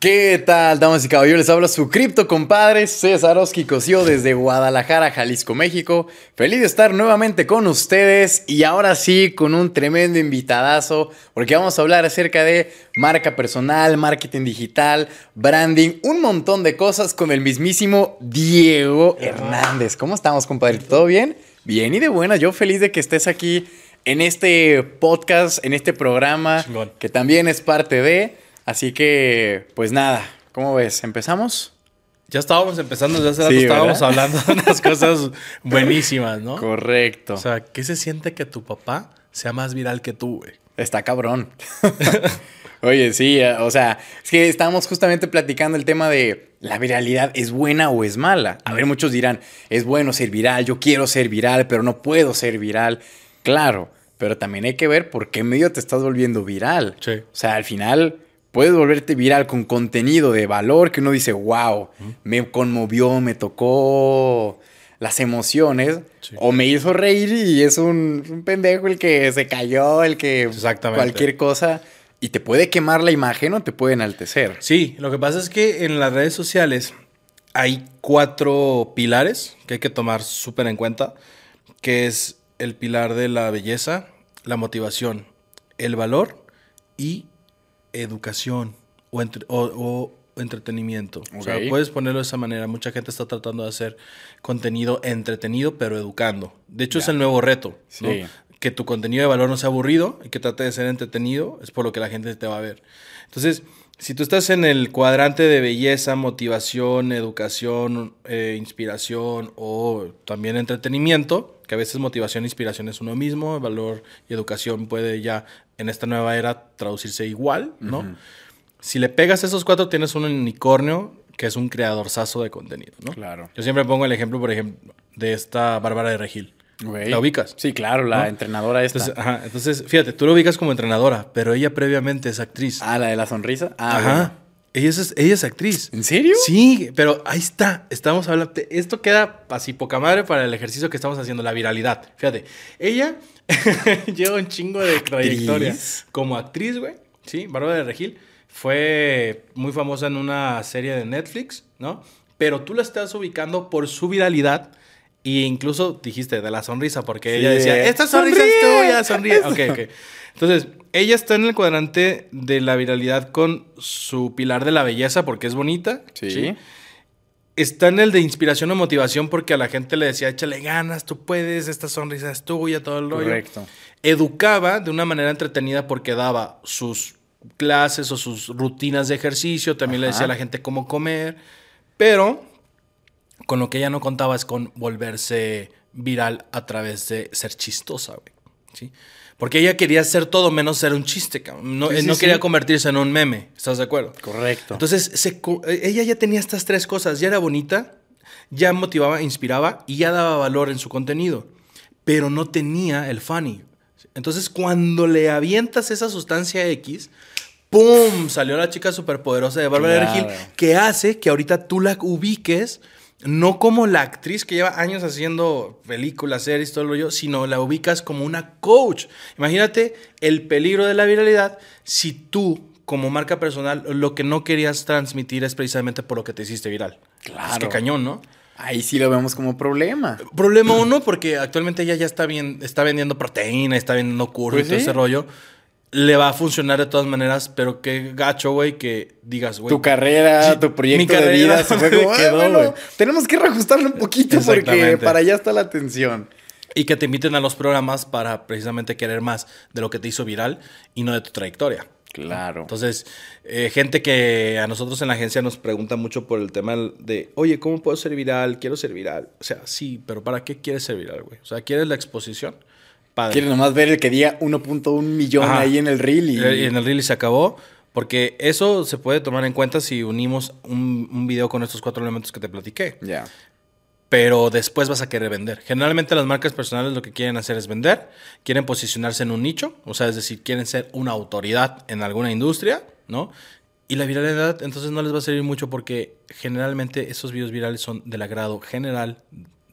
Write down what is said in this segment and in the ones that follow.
¿Qué tal, damas y caballeros? Les habla su cripto compadre César Oski Cosío desde Guadalajara, Jalisco, México. Feliz de estar nuevamente con ustedes y ahora sí con un tremendo invitadazo porque vamos a hablar acerca de marca personal, marketing digital, branding, un montón de cosas con el mismísimo Diego Hernández. ¿Cómo estamos, compadre? ¿Todo bien? Bien y de buena. Yo feliz de que estés aquí en este podcast, en este programa Chingón. que también es parte de... Así que, pues nada, ¿cómo ves? ¿Empezamos? Ya estábamos empezando, desde hace rato Sí, estábamos hablando de unas cosas buenísimas, ¿no? Correcto. O sea, ¿qué se siente que tu papá sea más viral que tú, güey? Está cabrón. Oye, sí, eh, o sea, es que estábamos justamente platicando el tema de la viralidad, ¿es buena o es mala? A ver, muchos dirán, es bueno ser viral, yo quiero ser viral, pero no puedo ser viral. Claro, pero también hay que ver por qué medio te estás volviendo viral. Sí. O sea, al final puedes volverte viral con contenido de valor que uno dice, wow, me conmovió, me tocó las emociones, Sí. o me hizo reír y es un, un pendejo el que se cayó, el que Exactamente. cualquier cosa, y te puede quemar la imagen o te puede enaltecer. Sí, lo que pasa es que en las redes sociales hay cuatro pilares que hay que tomar súper en cuenta, que es el pilar de la belleza, la motivación, el valor y educación o, entre- o- o entretenimiento. O sea, puedes ponerlo de esa manera. Mucha gente está tratando de hacer contenido entretenido, pero educando. De hecho, es el nuevo reto. Que tu contenido de valor no sea aburrido y que trate de ser entretenido, es por lo que la gente te va a ver. Entonces, si tú estás en el cuadrante de belleza, motivación, educación, eh, inspiración o también entretenimiento, que a veces motivación e inspiración es uno mismo, valor y educación puede ya en esta nueva era traducirse igual, ¿no? Si le pegas esos cuatro, tienes un unicornio que es un creadorzazo de contenido, ¿no? Claro. Yo siempre pongo el ejemplo, por ejemplo, de esta Bárbara de Regil. ¿La ubicas? Sí, claro, la ¿No? entrenadora esta. Entonces, ajá, entonces, fíjate, tú lo ubicas como entrenadora, pero ella previamente es actriz. ah, la de la sonrisa. Ah, Ajá. bueno. Ella es, ella es actriz. ¿En serio? Sí, pero ahí está. Estamos hablando. Esto queda así poca madre para el ejercicio que estamos haciendo, la viralidad. Fíjate, ella lleva un chingo de trayectoria como actriz, güey. Sí, Bárbara de Regil. Fue muy famosa en una serie de Netflix, ¿no? Pero tú la estás ubicando por su viralidad. E incluso dijiste de la sonrisa, porque Sí, ella decía, de, esta sonrisa es "Sonríe". tuya, sonríe. Ok, ok. Entonces, ella está en el cuadrante de la viralidad con su pilar de la belleza, porque es bonita. Sí. Está en el de inspiración o motivación, porque a la gente le decía, échale ganas, tú puedes, esta sonrisa es tuya, todo el rollo. Correcto. Educaba de una manera entretenida porque daba sus clases o sus rutinas de ejercicio, también le decía a la gente cómo comer, pero con lo que ella no contaba es con volverse viral a través de ser chistosa, güey. ¿sí? Porque ella quería ser todo menos ser un chiste, cabrón. No, Sí, eh, sí, no sí. quería convertirse en un meme, ¿estás de acuerdo? Correcto. Entonces, se eh, ella ya tenía estas tres cosas. Ya era bonita, ya motivaba, inspiraba y ya daba valor en su contenido. Pero no tenía el funny. Entonces, cuando le avientas esa sustancia X, ¡pum! Salió la chica superpoderosa de Bárbara Claro. Que hace que ahorita tú la ubiques, no como la actriz que lleva años haciendo películas, series, todo lo yo, sino la ubicas como una coach. Imagínate el peligro de la viralidad si tú, como marca personal, lo que no querías transmitir es precisamente por lo que te hiciste viral. Claro. Es que cañón, ¿no? Ahí sí lo vemos como problema. Problema uno, porque actualmente ella ya está bien, está vendiendo proteína, está vendiendo Pues y todo sí. ese rollo. Le va a funcionar de todas maneras, pero qué gacho, güey, que digas, güey. tu carrera, Sí, tu proyecto mi de carrera vida se fue como, "Ah, quedó, bueno, güey". tenemos que reajustarlo un poquito porque para allá está la atención. Y que te inviten a los programas para precisamente querer más de lo que te hizo viral y no de tu trayectoria. Claro. Entonces, eh, gente que a nosotros en la agencia nos pregunta mucho por el tema de, oye, ¿cómo puedo ser viral? Quiero ser viral. O sea, sí, pero ¿para qué quieres ser viral, güey? O sea, ¿quieres la exposición? Padre. Quieres nomás ver el que diga 1.1 millón Ajá. ahí en el reel y, Y en el reel y se acabó. Porque eso se puede tomar en cuenta si unimos un, un video con estos cuatro elementos que te platiqué. ya. Pero después vas a querer vender. Generalmente las marcas personales lo que quieren hacer es vender. Quieren posicionarse en un nicho. O sea, es decir, quieren ser una autoridad en alguna industria, ¿no? Y la viralidad entonces no les va a servir mucho porque generalmente esos videos virales son del agrado general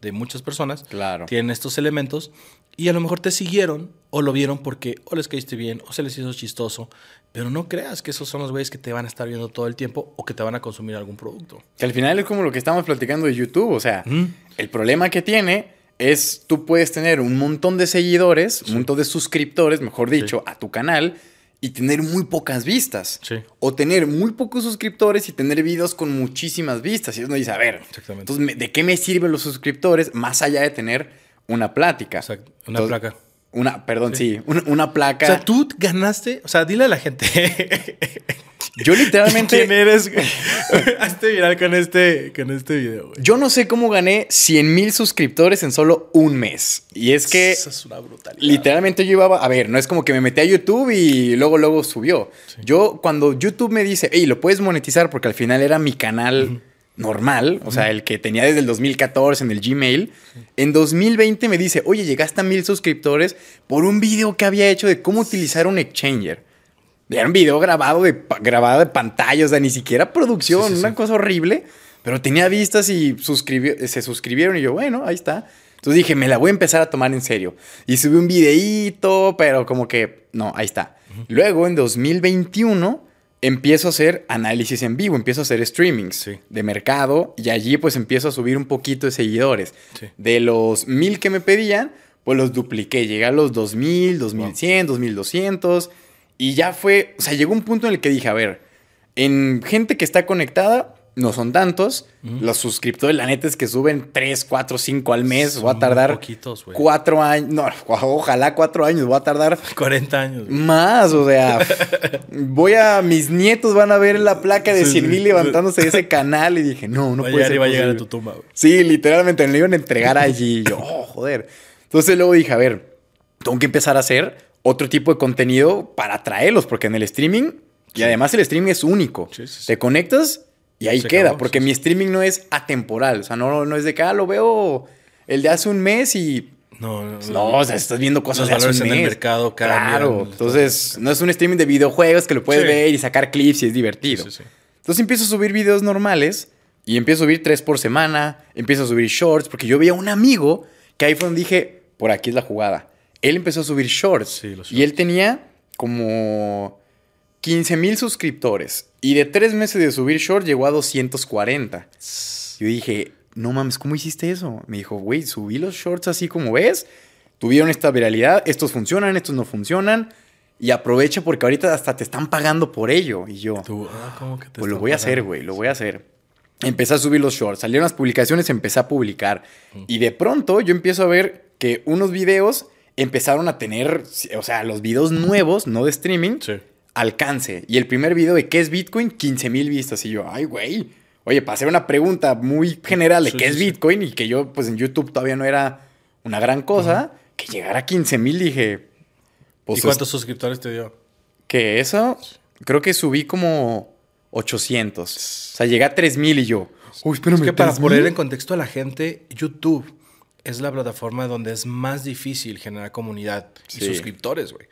de muchas personas. Claro. Tienen estos elementos Y a lo mejor te siguieron o lo vieron porque o les caíste bien o se les hizo chistoso. Pero no creas que esos son los güeyes que te van a estar viendo todo el tiempo o que te van a consumir algún producto. Que al final es como lo que estamos platicando de YouTube. O sea, el problema que tiene es tú puedes tener un montón de seguidores, un montón de suscriptores, mejor dicho, a tu canal y tener muy pocas vistas. Sí. O tener muy pocos suscriptores y tener videos con muchísimas vistas. Y uno dice, a ver, Exactamente. entonces, ¿de qué me sirven los suscriptores más allá de tener una plática? Exacto. Una Entonces, placa. Una, perdón, sí, una, una placa. O sea, tú ganaste. O sea, dile a la gente. yo literalmente... ¿Quién eres? Hazte viral con este, con este video, güey. Yo no sé cómo gané 100 mil suscriptores en solo un mes. Y es que Eso es una brutalidad. literalmente yo iba, a ver, no es como que me metí a YouTube y luego, luego subió. Yo cuando YouTube me dice, hey, lo puedes monetizar porque al final era mi canal normal, o sea, el que tenía desde el 2014 en el Gmail, en 2020 me dice, oye, llegaste a mil suscriptores por un video que había hecho de cómo utilizar un exchanger. Era un video grabado de, grabado de pantalla, o sea, ni siquiera producción, Sí, sí, sí. una cosa horrible, pero tenía vistas y suscribi- se suscribieron y yo, bueno, ahí está. Entonces dije, me la voy a empezar a tomar en serio. Y subí un videíto, pero como que, no, ahí está. Luego, en 2021, empiezo a hacer análisis en vivo, empiezo a hacer streamings Sí. de mercado y allí pues empiezo a subir un poquito de seguidores. Sí. De los mil que me pedían, pues los dupliqué. Llegué a los 2000, 2100, 2200 y ya fue, o sea, llegó un punto en el que dije, a ver, en gente que está conectada, no son tantos. Los suscriptores, la neta es que suben 3, 4, 5 al mes. Son voy a tardar poquitos, güey. 4 años. No, ojalá 4 años. Voy a tardar 40 años. más, o sea, voy a, mis nietos van a ver la placa de Sí, 100 mil levantándose de ese canal y dije, no, no puede ser va a llegar a tu tumba, güey. Sí, literalmente me lo iban a entregar allí. Y yo, oh, joder. Entonces luego dije, a ver, tengo que empezar a hacer otro tipo de contenido para atraerlos, porque en el streaming, y además el streaming es único. Sí, sí, sí. Te conectas y ahí Se queda, acabó, porque sí, mi streaming no es atemporal. O sea, no, no es de que, ah, lo veo el de hace un mes y No, no, no, o sea, estás viendo cosas Los de hace un valores en el mes. mercado cambian. Claro, entonces no es un streaming de videojuegos que lo puedes Sí. ver y sacar clips y es divertido. Sí, sí. Entonces empiezo a subir videos normales y empiezo a subir tres por semana, empiezo a subir shorts, porque yo veía un amigo que ahí fue donde dije, por aquí es la jugada. Él empezó a subir shorts, Sí, los y él tenía como 15 mil suscriptores y de tres meses de subir shorts llegó a 240. Yo dije, no mames, ¿cómo hiciste eso? Me dijo, güey, subí los shorts así como ves, tuvieron esta viralidad, estos funcionan, estos no funcionan, y aprovecha porque ahorita hasta te están pagando por ello. Y yo, Tú, ah, ¿cómo que te pues lo voy a hacer, güey, lo voy a hacer. Empecé a subir los shorts, salieron las publicaciones, empecé a publicar. Y de pronto yo empiezo a ver que unos videos empezaron a tener, o sea, los videos nuevos, no de streaming, Sí. Alcance. Y el primer video de qué es Bitcoin, 15 mil vistas. Y yo, ay, güey. Oye, para hacer una pregunta muy general de Sí, qué sí, es sí. Bitcoin y que yo, pues en YouTube todavía no era una gran cosa, que llegara a 15 mil, dije, pues ¿Y cuántos suscriptores te dio? que eso, creo que subí como 800. O sea, llegué a 3000 y yo. Uy, espérame, Es que para 3000. poner en contexto a la gente, YouTube es la plataforma donde es más difícil generar comunidad y suscriptores, güey.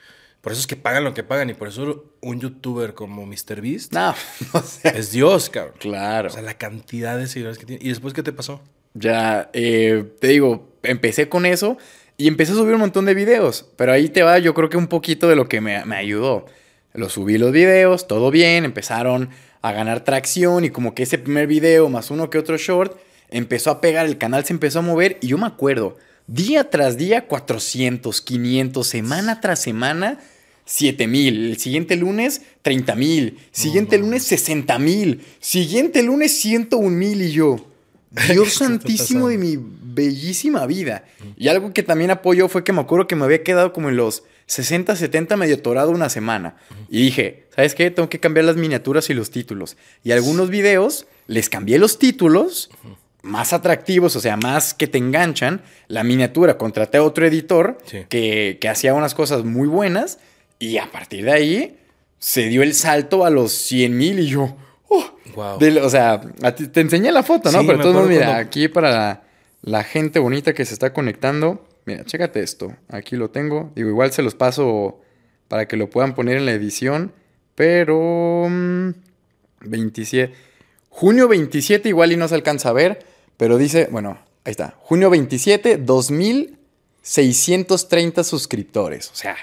Por eso es que pagan lo que pagan y por eso un youtuber como MrBeast No, o sea, es Dios, cabrón. claro. O sea, la cantidad de seguidores que tiene. ¿Y después qué te pasó? Ya, eh, te digo, empecé con eso y empecé a subir un montón de videos. Pero ahí te va, yo creo que un poquito de lo que me, me ayudó. Lo subí los videos, todo bien, empezaron a ganar tracción y como que ese primer video más uno que otro short empezó a pegar, el canal se empezó a mover y yo me acuerdo, día tras día 400, 500, semana tras semana 7 mil, el siguiente lunes 30 mil, siguiente lunes 60 mil, siguiente lunes 101 mil y yo, Dios santísimo de mi bellísima vida. Y algo que también apoyó fue que me acuerdo que me había quedado como en los 60, 70 medio atorado una semana. Y dije, ¿sabes qué? Tengo que cambiar las miniaturas y los títulos. Y algunos videos les cambié los títulos más atractivos, o sea, más que te enganchan. La miniatura, contraté a otro editor Sí. que, que hacía unas cosas muy buenas. Y a partir de ahí se dio el salto a los 100 mil y yo... oh, Wow. o sea, ti- te enseñé la foto, ¿no? Sí, Pero acuerdo mira, cuando- aquí para la, la gente bonita que se está conectando. Mira, chécate esto. Aquí lo tengo. Digo, igual se los paso para que lo puedan poner en la edición. Pero... mm, 27. Junio 27 igual y no se alcanza a ver. Pero dice, bueno, ahí está. Junio 27, 630 suscriptores. O sea,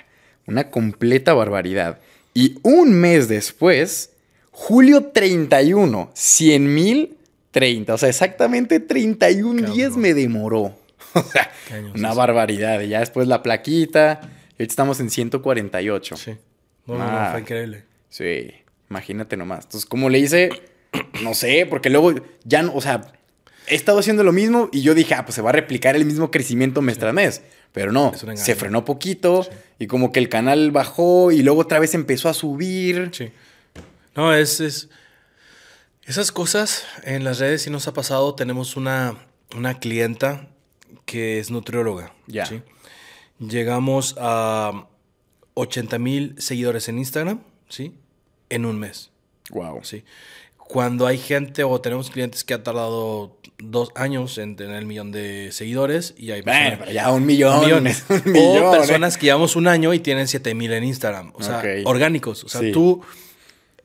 una completa barbaridad. Y un mes después, julio 31, 100 mil 30. O sea, exactamente 31 Cabrón. días me demoró. O sea, una barbaridad. Y ya después la plaquita. Y ahorita estamos en 148. Sí. No, Ah. fue increíble. Sí, imagínate nomás. Entonces, como le hice, no sé, porque luego ya no, o sea, he estado haciendo lo mismo y yo dije, ah, pues se va a replicar el mismo crecimiento mes tras mes. Pero no, se frenó poquito Sí. y como que el canal bajó y luego otra vez empezó a subir. Sí. No, es, es- Esas cosas en las redes sí nos ha pasado. Tenemos una, una clienta que es nutrióloga. Ya. ¿sí? Llegamos a 80 mil seguidores en Instagram, ¿sí? En un mes, Wow. ¿sí? Cuando hay gente o tenemos clientes que ha tardado dos años en tener el millón de seguidores y hay Bueno, personas- pero ya un millón. un millón. es un millón, o ¿eh? personas que llevamos un año y tienen 7000 en Instagram. O sea, orgánicos. O sea, Sí. tú.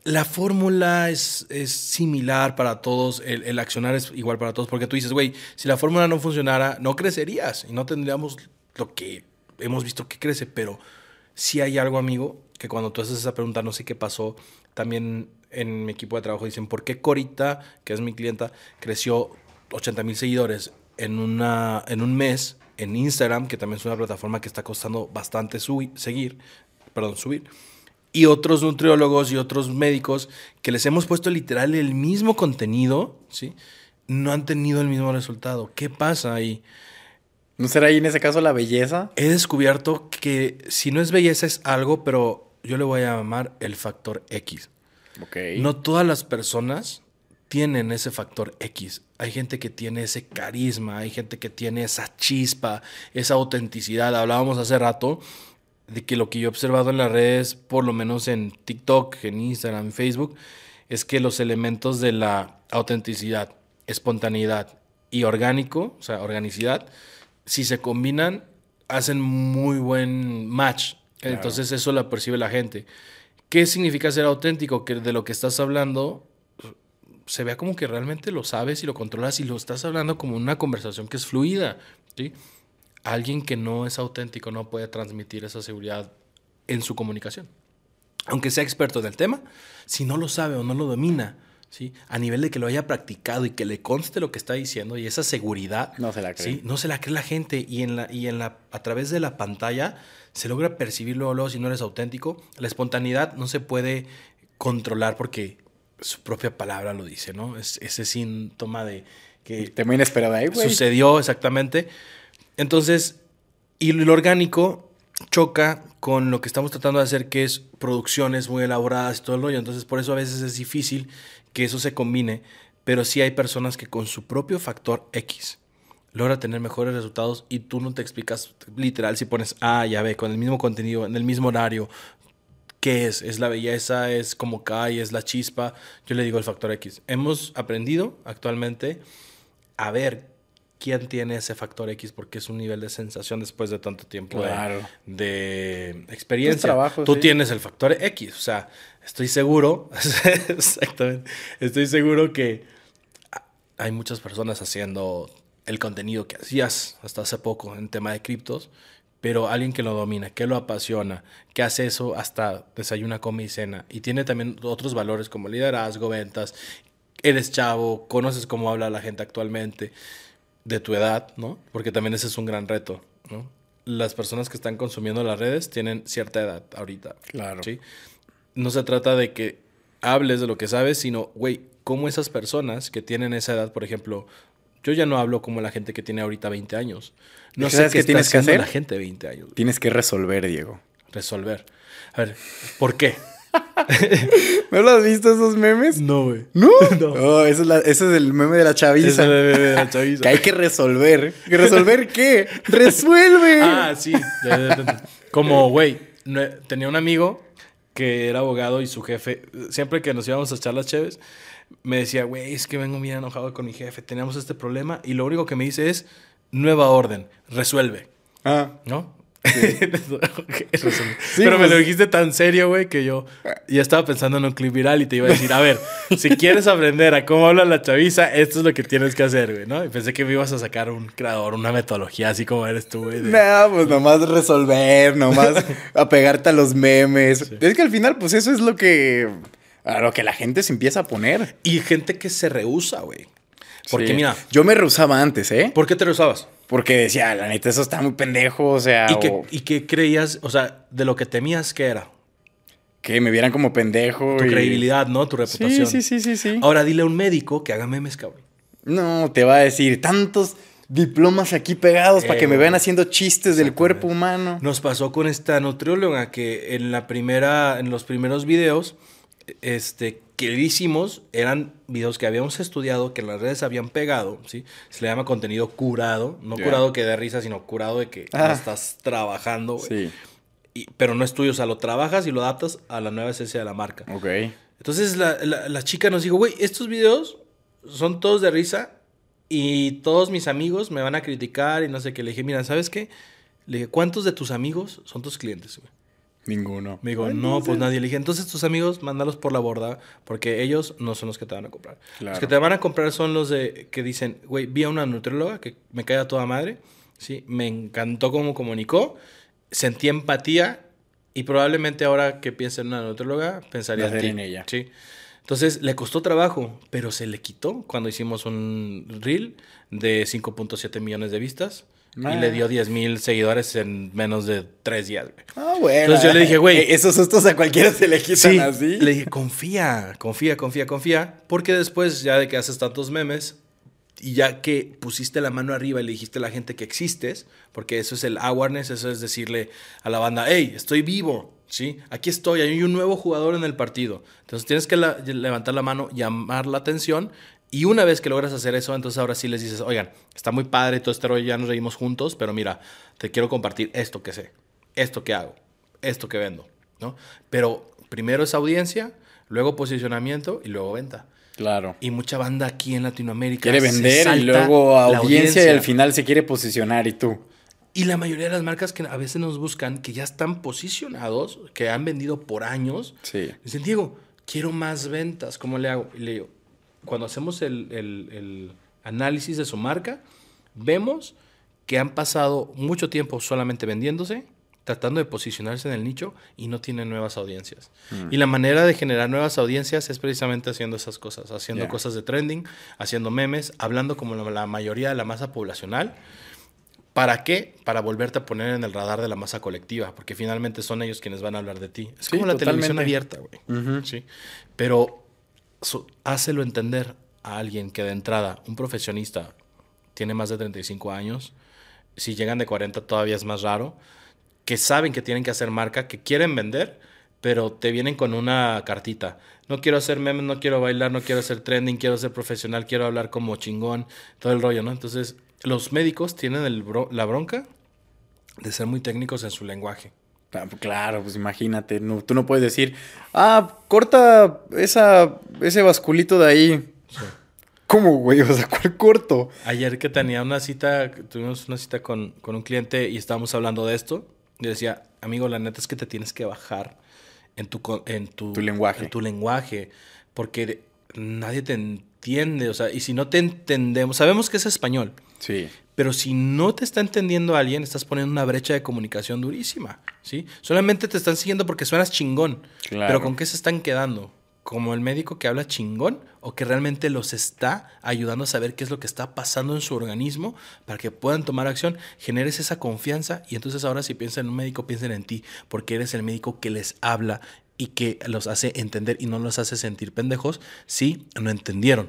La fórmula es, es similar para todos, el, el accionar es igual para todos, porque tú dices, güey, si la fórmula no funcionara, no crecerías y no tendríamos lo que hemos visto que crece, pero sí hay algo, amigo, que cuando tú haces esa pregunta, no sé qué pasó, también en mi equipo de trabajo dicen, ¿por qué Corita, que es mi clienta, creció 80 mil seguidores en, una, en un mes en Instagram, que también es una plataforma que está costando bastante subi- seguir, perdón, subir? y otros nutriólogos y otros médicos que les hemos puesto literal el mismo contenido, ¿sí? No han tenido el mismo resultado. ¿Qué pasa ahí? ¿No será ahí en ese caso la belleza? He descubierto que si no es belleza es algo, pero yo le voy a llamar el factor X. No todas las personas tienen ese factor X. Hay gente que tiene ese carisma, hay gente que tiene esa chispa, esa autenticidad. Hablábamos hace rato de que lo que yo he observado en las redes, por lo menos en TikTok, en Instagram, en Facebook, es que los elementos de la autenticidad, espontaneidad y orgánico, o sea, organicidad, si se combinan, hacen muy buen match. Claro. Entonces eso lo percibe la gente. ¿Qué significa ser auténtico? Que de lo que estás hablando se vea como que realmente lo sabes y lo controlas y lo estás hablando como una conversación que es fluida. ¿sí? Alguien que no es auténtico no puede transmitir esa seguridad en su comunicación. Aunque sea experto en el tema, si no lo sabe o no lo domina, ¿sí? a nivel de que lo haya practicado y que le conste lo que está diciendo y esa seguridad, No se la cree. ¿sí? no se la cree la gente y, en la, y en la, a través de la pantalla se logra percibir luego, luego si no eres auténtico. La espontaneidad no se puede controlar porque su propia palabra lo dice, ¿no? Es ese síntoma de que Te muy inesperado ahí, güey. sucedió exactamente. Entonces, y lo orgánico choca con lo que estamos tratando de hacer, que es producciones muy elaboradas y todo el rollo. Entonces, por eso a veces es difícil que eso se combine, pero sí hay personas que con su propio factor X logra tener mejores resultados y tú no te explicas literal si pones A y B con el mismo contenido, en el mismo horario. ¿Qué es? ¿Es la belleza? ¿Es como cae? ¿Es la chispa? Yo le digo el factor X. Hemos aprendido actualmente a ver quién tiene ese factor X porque es un nivel de sensación después de tanto tiempo de- Claro. de, experiencia. Trabajo, Tú sí. tienes el factor X, o sea, estoy seguro, exactamente, estoy seguro que hay muchas personas haciendo el contenido que hacías hasta hace poco en tema de criptos, pero alguien que lo domina, que lo apasiona, que hace eso hasta desayuna, come y cena, y tiene también otros valores como liderazgo, ventas, eres chavo, conoces cómo habla la gente actualmente, de tu edad, ¿no? Porque también ese es un gran reto, ¿no? Las personas que están consumiendo las redes tienen cierta edad ahorita. Claro. ¿sí? No se trata de que hables de lo que sabes, sino, güey, cómo esas personas que tienen esa edad, por ejemplo, yo ya no hablo como la gente que tiene ahorita 20 años. No ¿Y sé qué qué está tienes que hacer? la gente de 20 años. Tienes que resolver, Diego. Resolver. A ver, ¿por qué? ¿No lo has visto esos memes? No, güey. ¿No? No. Oh, ese, es la- ese es el meme de la chaviza. Es la bebé de la chaviza. Que hay que resolver. ¿Que resolver qué? ¡Resuelve! Ah, sí. Como, güey, tenía un amigo que era abogado y su jefe, siempre que nos íbamos a echar las cheves, me decía, güey, es que vengo bien enojado con mi jefe, teníamos este problema y lo único que me dice es, nueva orden, resuelve, Ah, ¿no? Pero me lo pues. dijiste tan serio, güey, que yo ya estaba pensando en un clip viral y te iba a decir, a ver, si quieres aprender a cómo habla la chaviza, esto es lo que tienes que hacer, güey, ¿no? Y pensé que me ibas a sacar un creador, una metodología así como eres tú, güey. No, pues nomás resolver, nomás apegarte a los memes. Es que al final, pues eso es lo que... A lo que la gente se empieza a poner. Y gente que se rehúsa, güey. Porque mira. Yo me rehusaba antes, ¿eh? ¿Por qué te rehusabas? Porque decía, la neta, eso está muy pendejo, o sea. ¿Y, qué, creías, o sea, de lo que temías, qué era? Que me vieran como pendejo. Tu credibilidad, ¿no? Tu reputación. Sí, sí, sí, sí, Ahora dile a un médico que haga memes, cabrón. No, te va a decir, tantos diplomas aquí pegados para que me vean haciendo chistes del cuerpo humano. Nos pasó con esta nutrióloga que en la primera, en los primeros videos, este, que hicimos eran videos que habíamos estudiado, que en las redes habían pegado, ¿sí? Se le llama contenido curado, no curado que de risa, sino curado de que ah. estás trabajando, Sí. pero no es tuyo, o sea, lo trabajas y lo adaptas a la nueva esencia de la marca. Ok. Entonces la, la chica nos dijo, güey, estos videos son todos de risa y todos mis amigos me van a criticar y no sé qué. Le dije, mira, ¿sabes qué? Le dije, ¿cuántos de tus amigos son tus clientes, güey? Ninguno. Me dijo, no, pues nadie. Le dije, entonces tus amigos, mándalos por la borda, porque ellos no son los que te van a comprar. Los que te van a comprar son los de que dicen, güey, vi a una nutrióloga que me cae a toda madre, ¿sí? Me encantó cómo comunicó, sentí empatía y probablemente ahora que piense en una nutrióloga, pensaría en, ella. Sí. Entonces le costó trabajo, pero se le quitó cuando hicimos un reel de 5.7 millones de vistas. Y le dio 10 mil seguidores en menos de tres días, Ah, bueno. Entonces yo le dije, güey. E-, esos sustos a cualquiera se le quitan así. Le dije, confía, confía, confía, confía. Porque después, ya de que haces tantos memes, y ya que pusiste la mano arriba y le dijiste a la gente que existes, porque eso es el awareness, eso es decirle a la banda, hey, estoy vivo, ¿sí? Aquí estoy, hay un nuevo jugador en el partido. Entonces tienes que levantar la mano, llamar la atención y una vez que logras hacer eso, entonces ahora sí les dices, oigan, está muy padre todo este rollo, ya nos reímos juntos, pero mira, te quiero compartir esto que sé, esto que hago, esto que vendo, ¿no? Pero primero es audiencia, luego posicionamiento y luego venta. Claro. Y mucha banda aquí en Latinoamérica. Quiere vender y luego audiencia, y al final se quiere posicionar y tú. Y la mayoría de las marcas que a veces nos buscan, que ya están posicionados, que han vendido por años, sí. dicen, Diego, quiero más ventas, ¿cómo le hago? Y le digo, cuando hacemos el, análisis de su marca, vemos que han pasado mucho tiempo solamente vendiéndose, tratando de posicionarse en el nicho y no tienen nuevas audiencias. Mm. Y la manera de generar nuevas audiencias es precisamente haciendo esas cosas, haciendo cosas de trending, haciendo memes, hablando como la mayoría de la masa poblacional. ¿Para qué? Para volverte a poner en el radar de la masa colectiva, porque finalmente son ellos quienes van a hablar de ti. Es como la televisión abierta, güey. ¿sí? Pero hácelo entender a alguien que de entrada, un profesionista, tiene más de 35 años, si llegan de 40 todavía es más raro, que saben que tienen que hacer marca, que quieren vender, pero te vienen con una cartita. No quiero hacer memes, no quiero bailar, no quiero hacer trending, quiero ser profesional, quiero hablar como chingón, todo el rollo, ¿no? Entonces, los médicos tienen la bronca de ser muy técnicos en su lenguaje. Claro, pues imagínate, no, tú no puedes decir, ah, corta esa, ese basculito de ahí. ¿Cómo, güey? O sea, ¿cuál corto? Ayer que tenía una cita, tuvimos una cita con, un cliente y estábamos hablando de esto. Y decía, amigo, la neta es que te tienes que bajar en tu, en tu, lenguaje. En tu lenguaje. Porque nadie te entiende. O sea, y si no te entendemos, sabemos que es español. Sí. Pero si no te está entendiendo alguien, estás poniendo una brecha de comunicación durísima, ¿sí? Solamente te están siguiendo porque suenas chingón. Pero ¿con qué se están quedando? ¿Como el médico que habla chingón o que realmente los está ayudando a saber qué es lo que está pasando en su organismo para que puedan tomar acción? Generes esa confianza y entonces ahora si piensan en un médico, piensen en ti porque eres el médico que les habla y que los hace entender y no los hace sentir pendejos si no entendieron.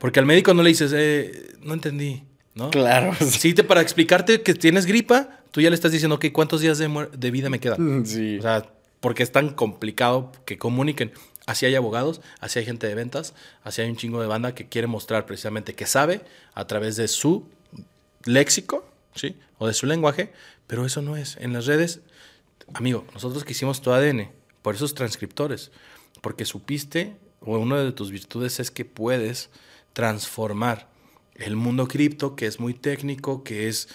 Porque al médico no le dices, eh, no entendí ¿no? Claro. Sí, te, para explicarte que tienes gripa, tú ya le estás diciendo, ok, ¿cuántos días de, de vida me quedan? Mm, sí. O sea, porque es tan complicado que comuniquen. Así hay abogados, así hay gente de ventas, así hay un chingo de banda que quiere mostrar precisamente que sabe a través de su léxico, ¿sí? O de su lenguaje, pero eso no es. En las redes, amigo, nosotros que hicimos tu ADN, por esos transcriptores, porque supiste, o una de tus virtudes es que puedes transformar el mundo cripto, que es muy técnico, que es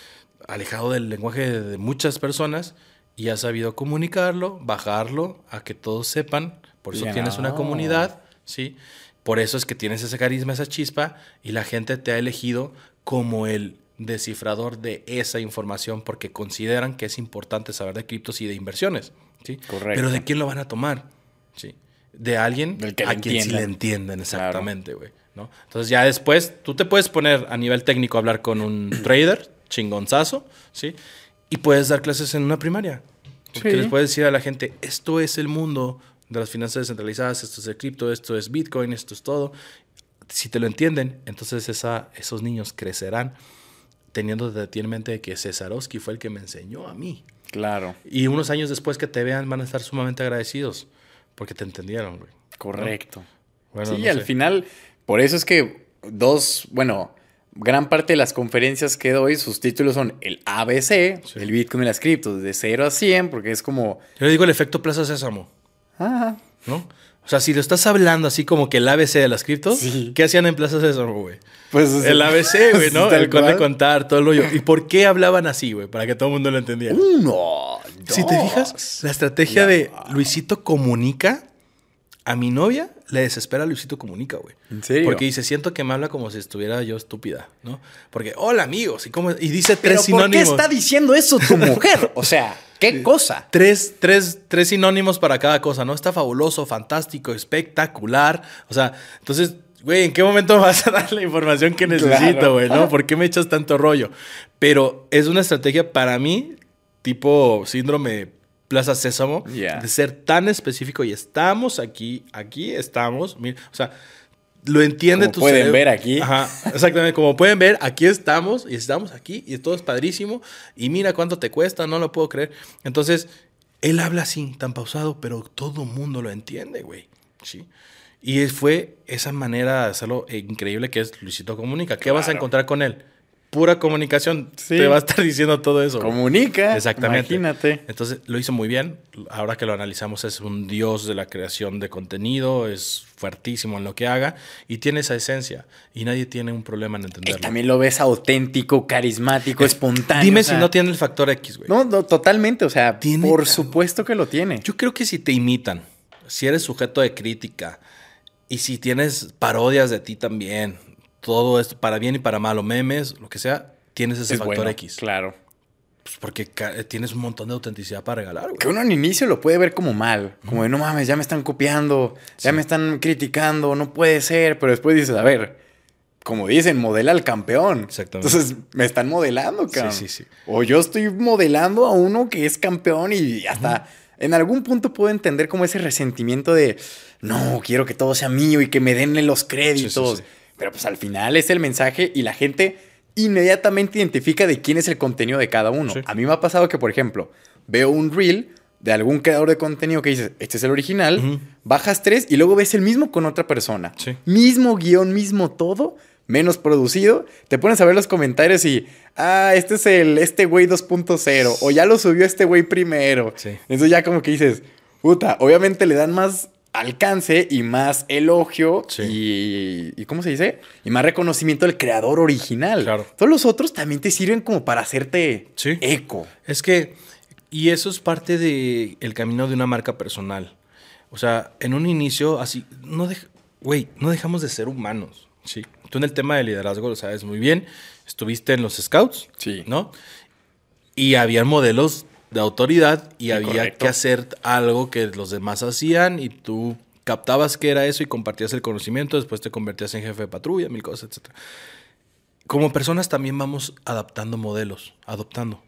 alejado del lenguaje de muchas personas y ha sabido comunicarlo, bajarlo a que todos sepan. Por eso tienes una comunidad, ¿sí? Por eso es que tienes ese carisma, esa chispa y la gente te ha elegido como el descifrador de esa información porque consideran que es importante saber de criptos y de inversiones, ¿sí? Correcto. Pero ¿de quién lo van a tomar? ¿Sí? De alguien a quien sí le entienden exactamente, güey. ¿No? Entonces ya después tú te puedes poner a nivel técnico a hablar con un trader chingonzazo, ¿sí? Y puedes dar clases en una primaria. Porque Sí. les puedes decir a la gente, esto es el mundo de las finanzas descentralizadas, esto es el cripto, esto es Bitcoin, esto es todo. Si te lo entienden, entonces esa, esos niños crecerán teniendo en mente de que Cesarowski fue el que me enseñó a mí. Claro, Y unos años después que te vean van a estar sumamente agradecidos porque te entendieron, güey. correcto. Bueno, sí, no al sé. final, por eso es que dos, bueno, gran parte de las conferencias que doy, sus títulos son el ABC, Sí. el Bitcoin y las criptos, de 0 a 100, porque es como, Yo le digo el efecto Plaza Sésamo, ah, ¿no? O sea, si lo estás hablando así como que el ABC de las criptos, Sí. ¿qué hacían en Plaza Sésamo, güey? pues... o sea, El ABC, güey, ¿no? el con de cual. contar, todo el rollo. ¿Y por qué hablaban así, güey? Para que todo el mundo lo entendiera. Uno, Si te dos. fijas, la estrategia de Luisito comunica a mi novia le desespera a Luisito comunica, güey. ¿En serio? Porque dice, siento que me habla como si estuviera yo estúpida, ¿no? Porque, hola amigos, y, cómo- y dice Pero tres ¿por qué sinónimos. está diciendo eso tu mujer? O sea, ¿qué cosa? Tres, tres, tres sinónimos para cada cosa, ¿no? Está fabuloso, fantástico, espectacular. O sea, entonces, güey, ¿en qué momento vas a dar la información que necesito, Claro. güey? ¿No? ¿Por qué me echas tanto rollo? Pero es una estrategia para mí, tipo síndrome Plaza Sésamo, Ya. de ser tan específico y estamos aquí, aquí estamos. mira, o sea, lo entiende Como tu pueden cerebro. ver aquí. Ajá, exactamente. Como pueden ver, aquí estamos y estamos aquí y todo es padrísimo. Y mira cuánto te cuesta, no lo puedo creer. Entonces, él habla así, tan pausado, pero todo mundo lo entiende, güey. Sí. Y fue esa manera de hacerlo increíble que es Luisito Comunica. ¿Qué vas a encontrar con él? Pura comunicación. Sí. Te va a estar diciendo todo eso. Comunica. Exactamente. Imagínate. Entonces lo hizo muy bien. Ahora que lo analizamos, es un dios de la creación de contenido, es fuertísimo en lo que haga y tiene esa esencia. Y nadie tiene un problema en Y entenderlo. también lo ves auténtico, carismático, espontáneo. Dime o sea, si no tiene el factor X, güey. No, no, totalmente. O sea, Tiene por supuesto que lo tiene. Yo creo que si te imitan, si eres sujeto de crítica y si tienes parodias de ti también, todo esto para bien y para mal, o memes, lo que sea, tienes ese Es factor bueno, X. Claro. Pues porque ca- tienes un montón de autenticidad para regalar, güey. Que uno en inicio lo puede ver como mal. Como de, no mames, ya me están copiando, ya Sí. me están criticando, no puede ser. Pero después dices, a ver, como dicen, modela al campeón. Exactamente. Entonces, me están modelando, cabrón. sí, sí. O yo estoy modelando a uno que es campeón y hasta en algún punto puedo entender como ese resentimiento de, no, quiero que todo sea mío y que me den los créditos. Sí, sí, sí. Pero pues al final es el mensaje y la gente inmediatamente identifica de quién es el contenido de cada uno. Sí. A mí me ha pasado que, por ejemplo, veo un reel de algún creador de contenido que dices, este es el original, bajas tres y luego ves el mismo con otra persona. Sí. Mismo guion, mismo todo, menos producido. Te pones a ver los comentarios y, ah, este es el, este güey 2.0, o ya lo subió este güey primero. Sí. Entonces ya como que dices, puta, obviamente le dan más alcance y más elogio Sí. y, y, ¿cómo se dice? Y más reconocimiento del creador original. Claro. Todos los otros también te sirven como para hacerte Sí. eco. Es que, y eso es parte del el camino de una marca personal. O sea, en un inicio, así, no güey, no dejamos de ser humanos, ¿sí? Tú en el tema de liderazgo lo sabes muy bien, estuviste en los scouts, Sí. ¿no? Y había modelos de autoridad y había que hacer algo que los demás hacían y tú captabas que era eso y compartías el conocimiento, después te convertías en jefe de patrulla, mil cosas, etc. Como personas también vamos adaptando modelos, adoptando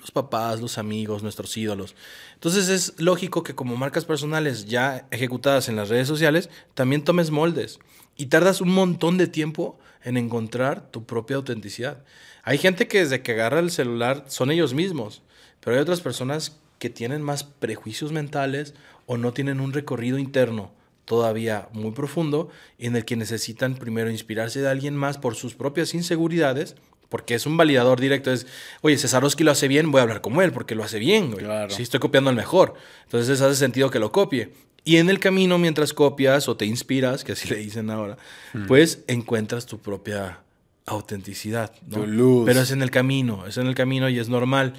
los papás, los amigos, nuestros ídolos. Entonces es lógico que como marcas personales ya ejecutadas en las redes sociales, también tomes moldes y tardas un montón de tiempo en encontrar tu propia autenticidad. Hay gente que desde que agarra el celular son ellos mismos, pero hay otras personas que tienen más prejuicios mentales o no tienen un recorrido interno todavía muy profundo en el que necesitan primero inspirarse de alguien más por sus propias inseguridades, porque es un validador directo, es, oye, Cesarowski lo hace bien, voy a hablar como él, porque lo hace bien, güey. Claro. Sí, estoy copiando al mejor. Entonces hace sentido que lo copie. Y en el camino, mientras copias o te inspiras, que así le dicen ahora, pues encuentras tu propia autenticidad, ¿no? Tu luz. Pero es en el camino, es en el camino y es normal.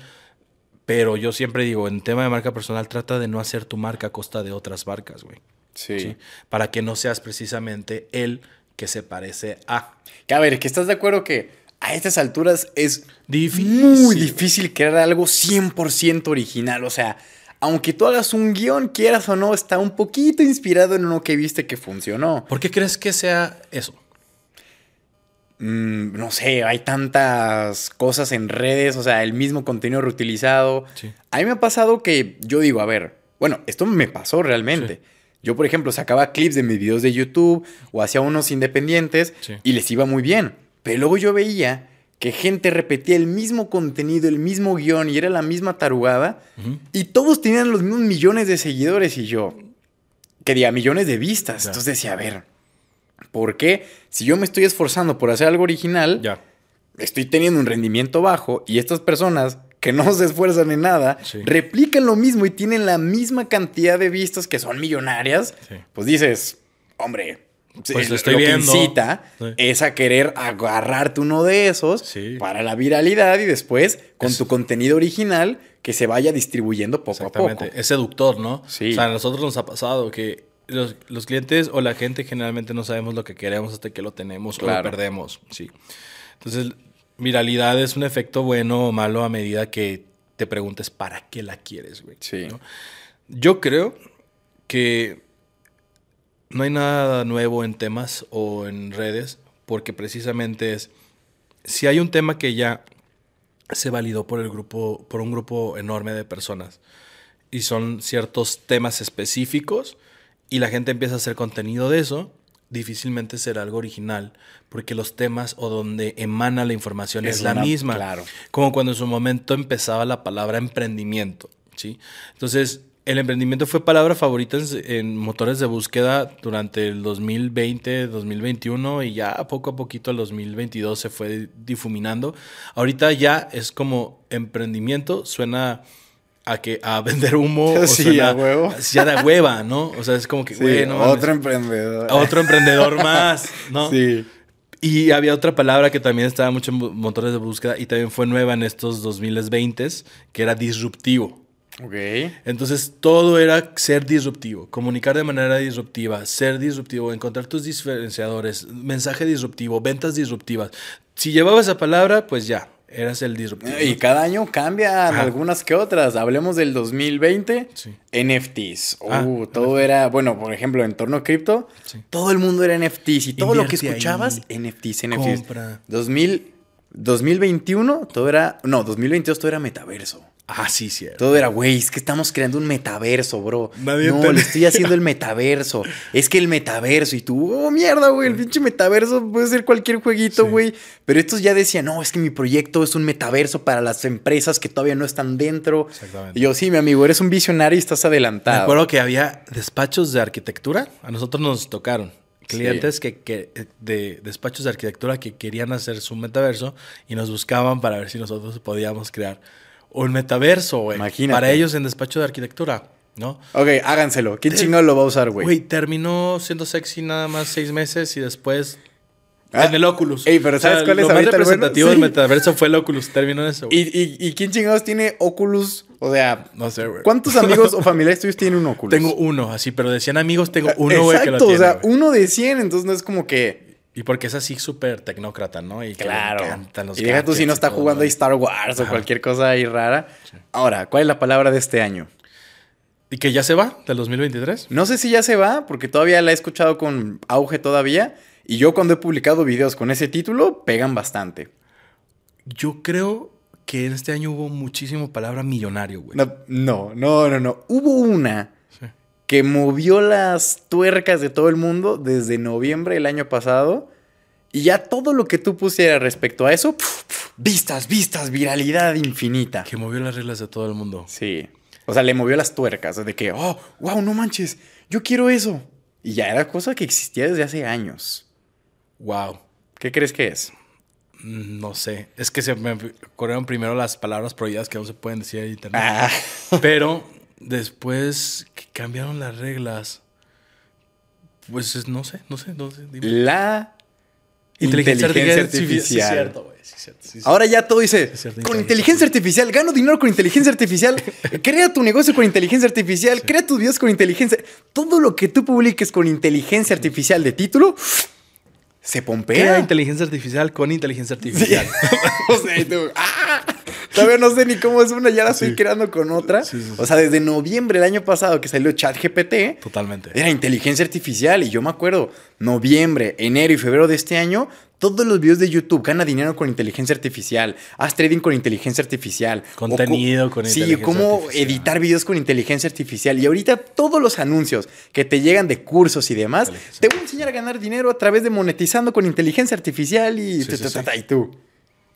Pero yo siempre digo, en tema de marca personal, trata de no hacer tu marca a costa de otras marcas, güey. Sí. ¿sí? Para que no seas precisamente el que se parece a. Que a ver, que estás de acuerdo que a estas alturas es Difícil. muy difícil crear algo 100% original. O sea, aunque tú hagas un guion, quieras o no, está un poquito inspirado en uno que viste que funcionó. ¿Por qué crees que sea eso? Mm, no sé, hay tantas cosas en redes, o sea, el mismo contenido reutilizado. Sí. A mí me ha pasado que yo digo, a ver, bueno, esto me pasó realmente. Sí. Yo, por ejemplo, sacaba clips de mis videos de YouTube o hacía unos independientes Sí. y les iba muy bien. Pero luego yo veía que gente repetía el mismo contenido, el mismo guion y era la misma tarugada y todos tenían los mismos millones de seguidores y yo, que diga, millones de vistas. Ya. Entonces decía, a ver, ¿por qué si yo me estoy esforzando por hacer algo original, Ya. estoy teniendo un rendimiento bajo y estas personas que no se esfuerzan en nada, Sí. replican lo mismo y tienen la misma cantidad de vistas que son millonarias, Sí. pues dices, hombre, Pues lo estoy que viendo. incita Sí. es a querer agarrarte uno de esos Sí. para la viralidad y después con Es- tu contenido original que se vaya distribuyendo poco a poco. Es seductor, ¿no? Sí. O sea, a nosotros nos ha pasado que los, los clientes o la gente generalmente no sabemos lo que queremos hasta que lo tenemos o lo perdemos. Sí. Entonces, viralidad es un efecto bueno o malo a medida que te preguntes para qué la quieres, güey. Sí. ¿no? Yo creo que no hay nada nuevo en temas o en redes, porque precisamente es, si hay un tema que ya se validó por el grupo, por un grupo enorme de personas, y son ciertos temas específicos, y la gente empieza a hacer contenido de eso, difícilmente será algo original, porque los temas o donde emana la información es, Es la una- misma. claro. Como cuando en su momento empezaba la palabra emprendimiento, ¿sí? Entonces, el emprendimiento fue palabra favorita en, en motores de búsqueda durante el 2020, 2021 y ya poco a poquito el 2022 se fue difuminando. Ahorita ya es como emprendimiento, suena a que a vender humo o Sí, suena- a huevo. ya de hueva, ¿no? O sea, es como que, Sí, güey, no mames, otro emprendedor. otro emprendedor más, ¿no? Sí. Y había otra palabra que también estaba mucho en motores de búsqueda y también fue nueva en estos 2020, que era disruptivo. Ok. Entonces todo era ser disruptivo, comunicar de manera disruptiva, ser disruptivo, encontrar tus diferenciadores, mensaje disruptivo, ventas disruptivas. Si llevabas esa palabra, pues ya, eras el disruptivo. Y cada año cambian Ajá. algunas que otras. Hablemos del 2020. Sí. NFTs. Uh, Ah, todo era, bueno, por ejemplo, en torno a cripto, Sí. todo el mundo era NFTs. Y todo lo que Invierte ahí. escuchabas, NFTs, NFTs. Compra. 2000, 2021, todo era, no, 2022 todo era metaverso. Ah, sí, cierto. Todo era, güey, es que estamos creando un metaverso, bro. Nadie no, le estoy haciendo el metaverso. Es que el metaverso. Y tú, oh, mierda, güey, el pinche metaverso puede ser cualquier jueguito, Sí. güey. Pero estos ya decían, no, es que mi proyecto es un metaverso para las empresas que todavía no están dentro. Exactamente. Y yo, sí, mi amigo, eres un visionario y estás Me adelantado. acuerdo que había despachos de arquitectura, a nosotros nos tocaron. Clientes que, que- de despachos de arquitectura que querían hacer su metaverso y nos buscaban para ver si nosotros podíamos crear un metaverso, güey. Imagínate. Para ellos en despacho de arquitectura, ¿no? Ok, háganselo. ¿Quién Te- chingado lo va a usar, güey? Güey, terminó siendo sexy nada más seis meses y después Ah, en el Oculus. ey, pero ¿sabes cuál es lo más el bueno? representativo del Sí. metaverso fue el Oculus, terminó en eso. güey. ¿Y, y, y quién chingados tiene Oculus? O sea, no sé, güey. ¿cuántos amigos o familiares tuyos tienen un Oculus? Tengo uno, así, pero de 100 amigos tengo uno, güey, que lo Exacto, tiene. o sea, uno de 100, entonces no es como que... Y porque es así súper tecnócrata, ¿no? Y que le Claro. encantan los y deja tú si no está todo, jugando ahí Star Wars o cualquier cosa ahí rara. Ahora, ¿cuál es la palabra de este año? ¿Y que ya se va del 2023? No sé si ya se va, porque todavía la he escuchado con auge todavía. Y yo cuando he publicado videos con ese título, pegan bastante. Yo creo que en este año hubo muchísimo palabra millonario, güey. No, no, no, no. no. Hubo una. Que movió las tuercas de todo el mundo desde noviembre del año pasado. Y ya todo lo que tú pusieras respecto a eso, pf, pf, vistas, vistas, viralidad infinita. Que movió las reglas de todo el mundo. Sí. O sea, le movió las tuercas de que, oh, wow, no manches, yo quiero eso. Y ya era cosa que existía desde hace años. Wow. ¿Qué crees que es? Mm, No sé. Es que se me ocurrieron primero las palabras prohibidas que no se pueden decir en internet. Ah, Pero después que cambiaron las reglas. Pues es- no sé, no sé, no sé. dime. la Inteligencia, Inteligencia artificial. Sí, artificial. cierto, güey. Sí, cierto. Sí, sí. Ahora ya todo dice, cierto, con inteligencia inteligencia artificial, gano dinero con inteligencia artificial, crea tu negocio con inteligencia artificial, crea tus videos con inteligencia. Todo lo que tú publiques con inteligencia artificial de título, se Crea pompea. inteligencia artificial con inteligencia artificial. o sea, tú, ¡ah! Todavía no sé ni cómo es una, ya la estoy Sí. creando con otra. Sí. O sea, desde noviembre del año pasado que salió ChatGPT, Totalmente. era inteligencia artificial. Y yo me acuerdo, noviembre, enero y febrero de este año, todos los videos de YouTube gana dinero con inteligencia artificial. Haz trading con inteligencia artificial. Contenido co- con Sí, inteligencia cómo artificial. editar videos con inteligencia artificial. Y ahorita todos los anuncios que te llegan de cursos y demás, te voy a enseñar a ganar dinero a través de monetizando con inteligencia artificial y, Sí, ta, sí, ta, sí. ta, ta, y tú.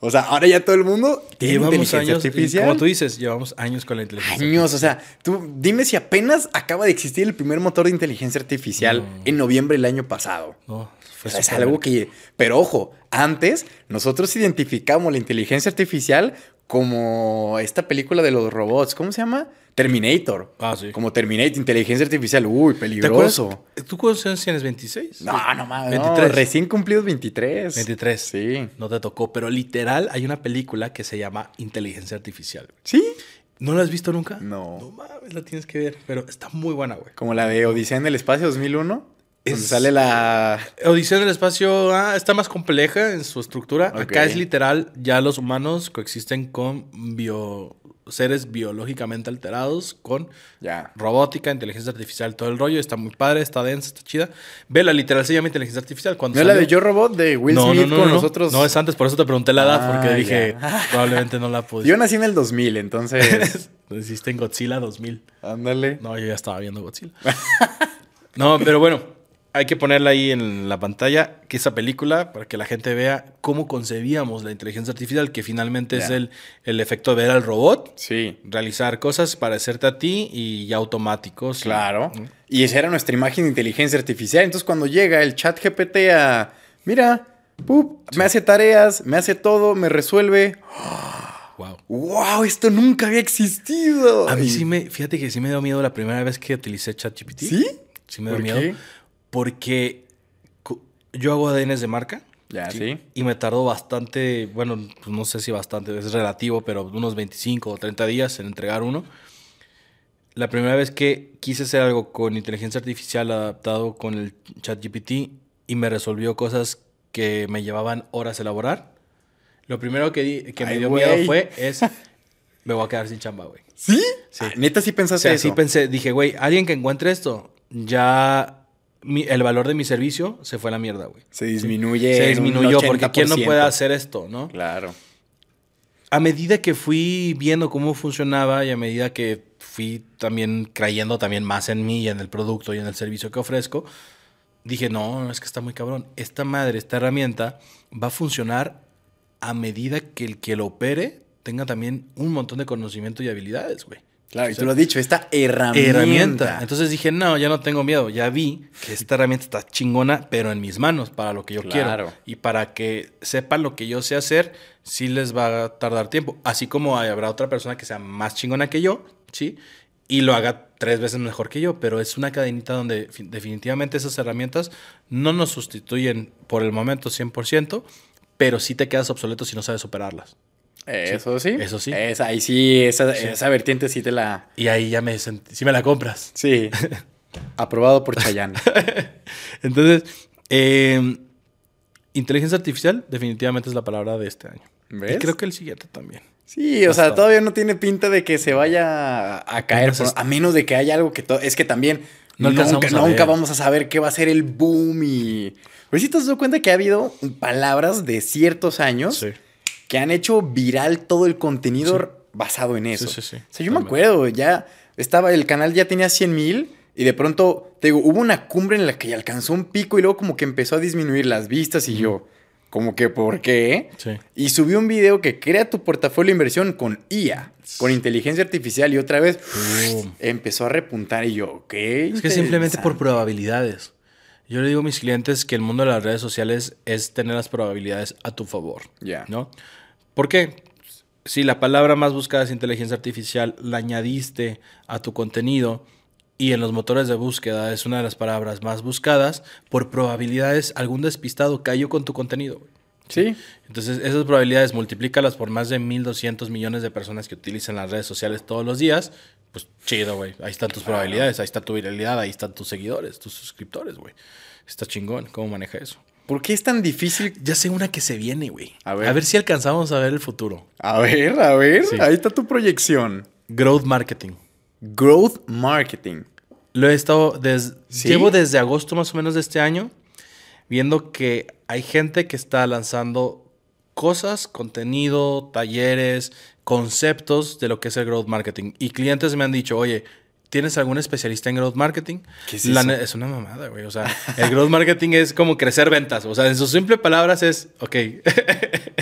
O sea, ahora ya todo el mundo tiene Llevamos inteligencia años, artificial. como tú dices, llevamos años con la inteligencia Años, o sea, tú dime si apenas acaba de existir el primer motor de inteligencia artificial No. en noviembre del año pasado. No, fue es algo bien. que. Pero ojo, antes nosotros identificamos la inteligencia artificial como esta película de los robots. ¿Cómo se llama? Terminator. Ah, sí. Como Terminator, inteligencia artificial. Uy, peligroso. ¿Tú cuántos años tienes? ¿26? No, no mames. 23. no, recién cumplidos 23. 23. Sí. No te tocó, pero literal hay una película que se llama Inteligencia Artificial. ¿Sí? ¿No la has visto nunca? No. No mames, la tienes que ver, pero está muy buena, güey. Como la de Odisea en el Espacio 2001. Donde sale la. Odisea del espacio ah, está más compleja en su estructura. Acá es literal, ya los humanos coexisten con bio, seres biológicamente alterados, con robótica, inteligencia artificial, todo el rollo. Está muy padre, está densa, está chida. Vela, literal se llama inteligencia artificial. Cuando ¿No es la de Yo Robot de Will no, Smith no, no, con no, nosotros? No, es antes, por eso te pregunté la edad, porque Ah, dije, probablemente no la pude. Yo nací en el 2000, entonces. Hiciste en Godzilla 2000. ándale. No, yo ya estaba viendo Godzilla. no, pero bueno, hay que ponerla ahí en la pantalla, que esa película, para que la gente vea cómo concebíamos la inteligencia artificial, que finalmente es el, el efecto de ver al robot, Sí, realizar cosas, parecerte a ti y ya automáticos. claro. Y esa era nuestra imagen de inteligencia artificial. Entonces, cuando llega el chat GPT a. Mira, pup, me hace tareas, me hace todo, me resuelve. Wow. ¡Wow! Esto nunca había existido. A mí sí me, fíjate que sí me dio miedo la primera vez que utilicé ChatGPT. ¿Sí? Sí me dio ¿Por miedo. qué? Porque yo hago ADNs de marca. Ya, sí. Y me tardó bastante, bueno, pues no sé si bastante, es relativo, pero unos 25 o 30 días en entregar uno. La primera vez que quise hacer algo con inteligencia artificial adaptado con el ChatGPT y me resolvió cosas que me llevaban horas elaborar, lo primero que, di- que me Ay, dio güey. miedo fue es, me voy a quedar sin chamba, güey. ¿Sí? Sí. Ah, Neta, sí O pensaste sea, eso. sí pensé, dije, güey, alguien que encuentre esto, ya mi- el valor de mi servicio se fue a la mierda, güey. Se disminuye. Se disminuyó porque ¿quién no 80%. puede hacer esto, no? Claro. A medida que fui viendo cómo funcionaba y a medida que fui también creyendo también más en mí y en el producto y en el servicio que ofrezco, dije, no, es que está muy cabrón. Esta madre, esta herramienta va a funcionar a medida que el que lo opere tenga también un montón de conocimiento y habilidades, güey. Claro, y O tú sea, lo has dicho, esta herramienta. herramienta. Entonces dije, no, ya no tengo miedo. Ya vi que esta herramienta está chingona, pero en mis manos, para lo que yo Claro. quiero. Y para que sepan lo que yo sé hacer, sí les va a tardar tiempo. Así como hay- habrá otra persona que sea más chingona que yo, ¿sí? Y lo haga tres veces mejor que yo, pero es una cadenita donde fi- definitivamente esas herramientas no nos sustituyen por el momento 100%, pero sí te quedas obsoleto si no sabes superarlas. Eso sí. Eso sí. Esa, ahí sí, esa, esa vertiente sí te la. Y ahí ya me sentí, sí me la compras. Sí. Aprobado por Chayanne. Entonces, eh, inteligencia artificial definitivamente es la palabra de este año. ¿Ves? Y creo que el siguiente también. Sí, o sea, todavía no tiene pinta de que se vaya a caer, por- a menos de que haya algo que... Es que también No nunca, nunca vamos a saber qué va a ser el boom y... Pero si te has dado cuenta que ha habido palabras de ciertos años que han hecho viral todo el contenido basado en eso. Sí, sí, sí. O sea, yo me acuerdo, ya estaba, el canal ya tenía 100 mil y de pronto, te digo, hubo una cumbre en la que alcanzó un pico y luego como que empezó a disminuir las vistas y yo, como que, ¿por qué? Sí. Y subió un video que crea tu portafolio de inversión con IA, con inteligencia artificial y otra vez empezó a repuntar y yo, ok. Es que simplemente por probabilidades. Yo le digo a mis clientes que el mundo de las redes sociales es tener las probabilidades a tu favor. Ya. ¿No? ¿Por qué? Si la palabra más buscada es inteligencia artificial, la añadiste a tu contenido y en los motores de búsqueda es una de las palabras más buscadas, por probabilidades algún despistado cayó con tu contenido. Sí. Entonces, esas probabilidades multiplícalas por más de 1.200 millones de personas que utilizan las redes sociales todos los días. Pues chido, güey. Ahí están tus probabilidades, ahí está tu viralidad, ahí están tus seguidores, tus suscriptores, güey. Está chingón. ¿Cómo maneja eso? ¿Por qué es tan difícil? Ya sé una que se viene, güey. A A ver. ver. si alcanzamos a ver el futuro. A ver, a ver. Sí. Ahí está tu proyección. Growth marketing. Growth marketing. Lo he estado des- ¿Sí? llevo desde agosto más o menos de este año viendo que hay gente que está lanzando cosas, contenido, talleres, conceptos de lo que es el growth marketing y clientes me han dicho, "Oye, ¿tienes algún especialista en growth marketing?" ¿Qué es eso? es una mamada, güey, o sea, el growth marketing es como crecer ventas, o sea, en sus simples palabras es, ok,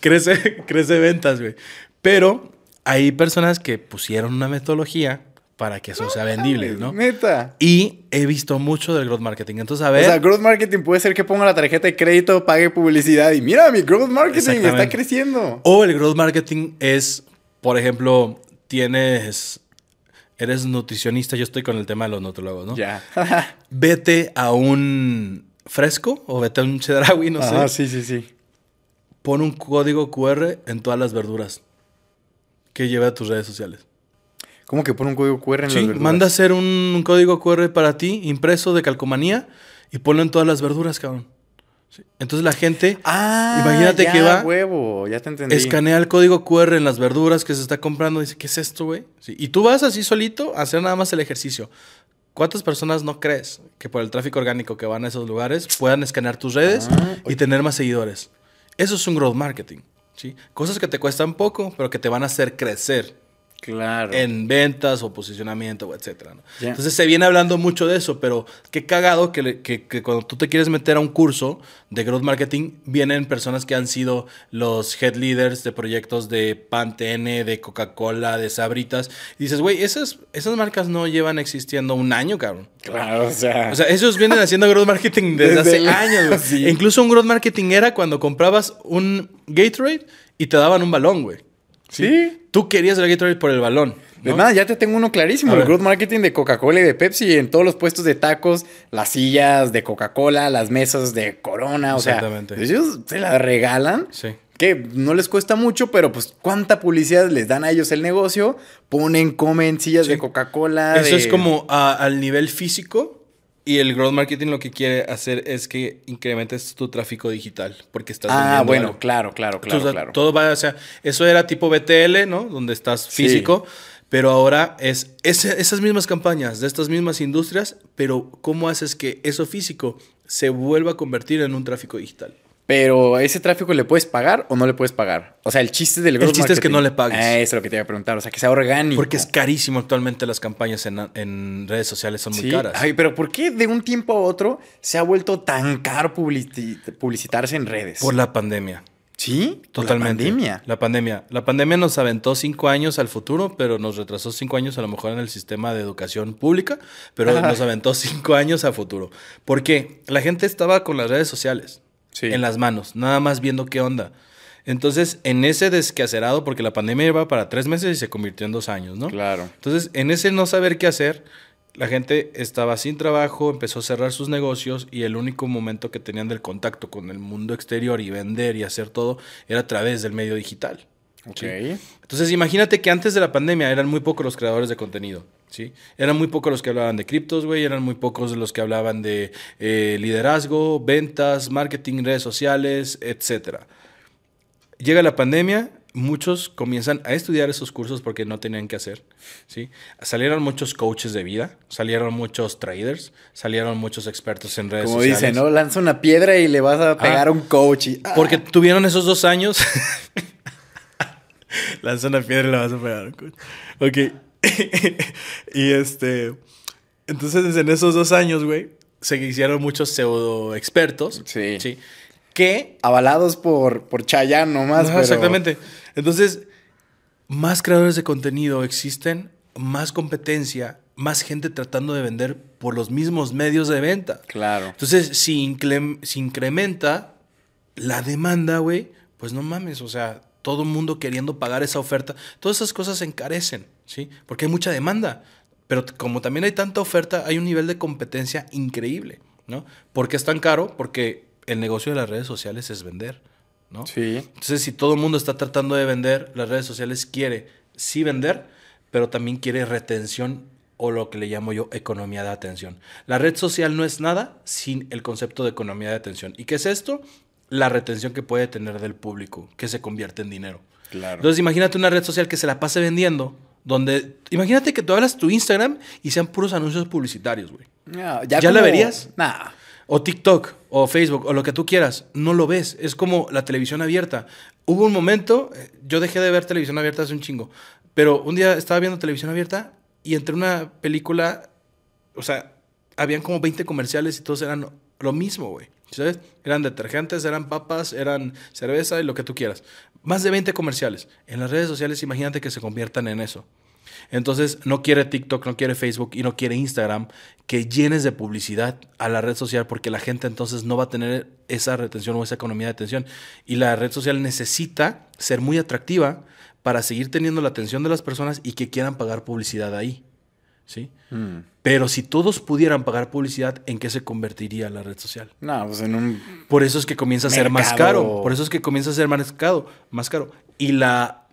crece, crece ventas, güey. Pero hay personas que pusieron una metodología para que eso sea vendible, ¿no? Neta. Y he visto mucho del growth marketing. Entonces, a O ver. sea, growth marketing puede ser que ponga la tarjeta de crédito, pague publicidad y mira, mi growth marketing está creciendo. o el growth marketing es, por ejemplo, tienes. Eres nutricionista, yo estoy con el tema de los nutrólogos, ¿no? Ya. Vete a un fresco o vete a un chedraui, no Ah, sé. sí, sí, sí. Pon un código QR en todas las verduras que lleve a tus redes sociales. ¿Cómo que pone un código QR en las Sí, verduras? manda a hacer un código QR para ti, impreso de calcomanía, y ponlo en todas las verduras, cabrón. Sí. Entonces la gente Ah, Imagínate ya, que va- huevo, ya te entendí. escanea el código QR en las verduras que se está comprando. Dice, ¿qué es esto, güey? Sí, Y tú vas así solito a hacer nada más el ejercicio. ¿Cuántas personas no crees que por el tráfico orgánico que van a esos lugares puedan escanear tus redes Ah, y tener más seguidores? Eso es un growth marketing. ¿sí? Cosas que te cuestan poco, pero que te van a hacer crecer Claro. en ventas o posicionamiento, o etcétera. Entonces se viene hablando mucho de eso, pero qué cagado que, que- que cuando tú te quieres meter a un curso de growth marketing, vienen personas que han sido los head leaders de proyectos de Pantene, de Coca-Cola, de Sabritas. Y dices, güey, esas, esas marcas no llevan existiendo un año, cabrón. Claro, o sea. O sea, ellos vienen haciendo growth marketing desde, Desde hace el- años. sí. E incluso un growth marketing era cuando comprabas un Gatorade y te daban un balón, güey. Sí. Tú querías el Gatorade por el balón. De ¿no? nada, ya te tengo uno clarísimo. A El ver. growth marketing de Coca-Cola y de Pepsi en todos los puestos de tacos, las sillas de Coca-Cola, las mesas de Corona, o sea, ellos se la regalan. Sí. Que no les cuesta mucho, pero pues cuánta publicidad les dan a ellos el negocio. Ponen, comen sillas Sí. de Coca-Cola. Eso de- es como a- al nivel físico y el growth marketing lo que quiere hacer es que incrementes tu tráfico digital porque estás Ah, vendiendo bueno, algo. claro, claro, claro, Entonces, claro. Todo va, o sea, eso era tipo BTL, ¿no? Donde estás Sí. físico, pero ahora es ese- esas mismas campañas de estas mismas industrias, pero ¿cómo haces que eso físico se vuelva a convertir en un tráfico digital? Pero ese tráfico le puedes pagar o no le puedes pagar. O sea, el chiste del growth chiste es que no le pagues. Ah, eso es lo que te iba a preguntar. O sea, que sea orgánico. Porque es carísimo actualmente las campañas en, en redes sociales, son muy Sí. caras. Ay, pero ¿por qué de un tiempo a otro se ha vuelto tan caro publici- publicitarse en redes? Por la pandemia. ¿Sí? Totalmente. La pandemia. La pandemia. La pandemia nos aventó cinco años al futuro, pero nos retrasó cinco años a lo mejor en el sistema de educación pública, pero Ajá. nos aventó cinco años a futuro. ¿Por qué? La gente estaba con las redes sociales Sí. en las manos, nada más viendo qué onda. Entonces, en ese desquacerado, porque la pandemia iba para tres meses y se convirtió en dos años, ¿no? Claro. Entonces, en ese no saber qué hacer, la gente estaba sin trabajo, empezó a cerrar sus negocios y el único momento que tenían del contacto con el mundo exterior y vender y hacer todo era a través del medio digital. Ok. ¿sí? Entonces, imagínate que antes de la pandemia eran muy pocos los creadores de contenido, ¿sí? Eran muy pocos los que hablaban de criptos, güey, eran muy pocos los que hablaban de eh, liderazgo, ventas, marketing, redes sociales, etcétera. Llega la pandemia, muchos comienzan a estudiar esos cursos porque no tenían que hacer, ¿sí? Salieron muchos coaches de vida, salieron muchos traders, salieron muchos expertos en redes Como sociales. dice, ¿no? Lanza una piedra y le vas a pegar a un coach. y- ah. Porque tuvieron esos dos años. Lanza una piedra y la vas a pegar. a un coche. Ok. y este. Entonces, en esos dos años, güey, se hicieron muchos pseudo expertos. Sí. Sí. Que. Avalados por, por Chayanne nomás. Ajá, pero- Exactamente. Entonces, más creadores de contenido existen, más competencia, más gente tratando de vender por los mismos medios de venta. Claro. Entonces, si, inclem- si incrementa la demanda, güey, pues no mames, o sea, todo el mundo queriendo pagar esa oferta, todas esas cosas se encarecen, ¿sí? Porque hay mucha demanda. Pero como también hay tanta oferta, hay un nivel de competencia increíble, ¿no? ¿Por qué es tan caro? Porque el negocio de las redes sociales es vender, ¿no? Sí. Entonces, si todo el mundo está tratando de vender, las redes sociales quiere sí vender, pero también quiere retención o lo que le llamo yo economía de atención. La red social no es nada sin el concepto de economía de atención. ¿Y qué es esto? La retención que puede tener del público, que se convierte en dinero. Claro. Entonces, imagínate una red social que se la pase vendiendo, donde imagínate que tú hablas tu Instagram y sean puros anuncios publicitarios, güey. No, ¿Ya la verías? Nah. O TikTok, o Facebook, o lo que tú quieras, no lo ves. Es como la televisión abierta. Hubo un momento, eh, yo dejé de ver televisión abierta hace un chingo, pero un día estaba viendo televisión abierta y entre una película, o sea, habían como 20 comerciales y todos eran lo mismo, güey. ¿Sabes? Eran detergentes, eran papas, eran cerveza y lo que tú quieras. Más de 20 comerciales. En las redes sociales, imagínate que se conviertan en eso. Entonces, no quiere TikTok, no quiere Facebook y no quiere Instagram que llenes de publicidad a la red social porque la gente entonces no va a tener esa retención o esa economía de atención. Y la red social necesita ser muy atractiva para seguir teniendo la atención de las personas y que quieran pagar publicidad ahí. ¿Sí? Mm. Pero si todos pudieran pagar publicidad, ¿en qué se convertiría la red social? No, pues en un. Por eso es que comienza a ser más caro. Por eso es que comienza a ser más caro, más caro. Y la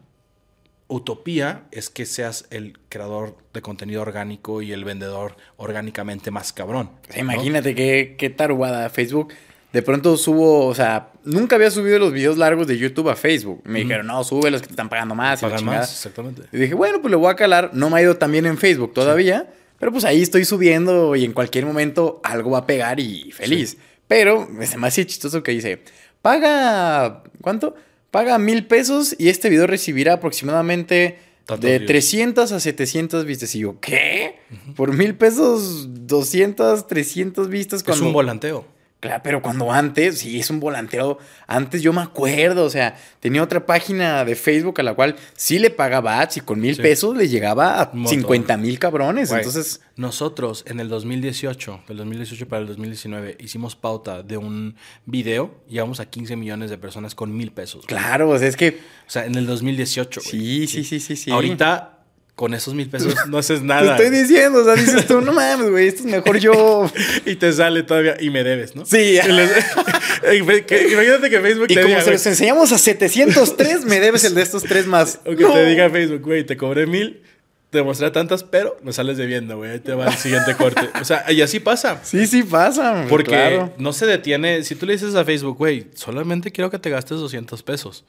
utopía es que seas el creador de contenido orgánico y el vendedor orgánicamente más cabrón. Imagínate qué, qué tarugada Facebook. De pronto subo, o sea, nunca había subido los videos largos de YouTube a Facebook. Me dijeron, no, sube los que te están pagando más. y Pagan chingada. más, exactamente. Y dije, bueno, pues le voy a calar. No me ha ido tan bien en Facebook todavía, pero pues ahí estoy subiendo y en cualquier momento algo va a pegar y feliz. Pero es más chistoso que dice, paga, ¿cuánto? Paga mil pesos y este video recibirá aproximadamente de views. 300 a 700 vistas. Y yo, ¿qué? Por mil pesos, 200, 300 vistas. Es Cuando... un volanteo. Claro, pero cuando antes, sí, es un volanteo. Antes yo me acuerdo, o sea, tenía otra página de Facebook a la cual sí le pagaba ads y con mil Sí. pesos le llegaba a Un montón. 50 mil cabrones. Güey, Entonces, nosotros en el 2018, del 2018 para el 2019, hicimos pauta de un video, llegamos a 15 millones de personas con mil pesos. güey. claro, o sea, es que O sea, en el 2018. güey. sí, sí, sí, sí, sí. Ahorita, con esos mil pesos, no haces Te nada. estoy diciendo, o sea, dices tú, no mames, güey, esto es mejor yo. y te sale todavía y me debes, ¿no? Sí. Imagínate que Facebook Y te como diga, se güey, los enseñamos a 703, me debes el de estos tres más. o que No. te diga Facebook, güey, te cobré mil, te mostré tantas, pero me sales debiendo, güey. Ahí te va el siguiente corte. O sea, y así pasa. Sí, sí pasa. Porque claro. no se detiene. Si tú le dices a Facebook, güey, solamente quiero que te gastes 200 pesos.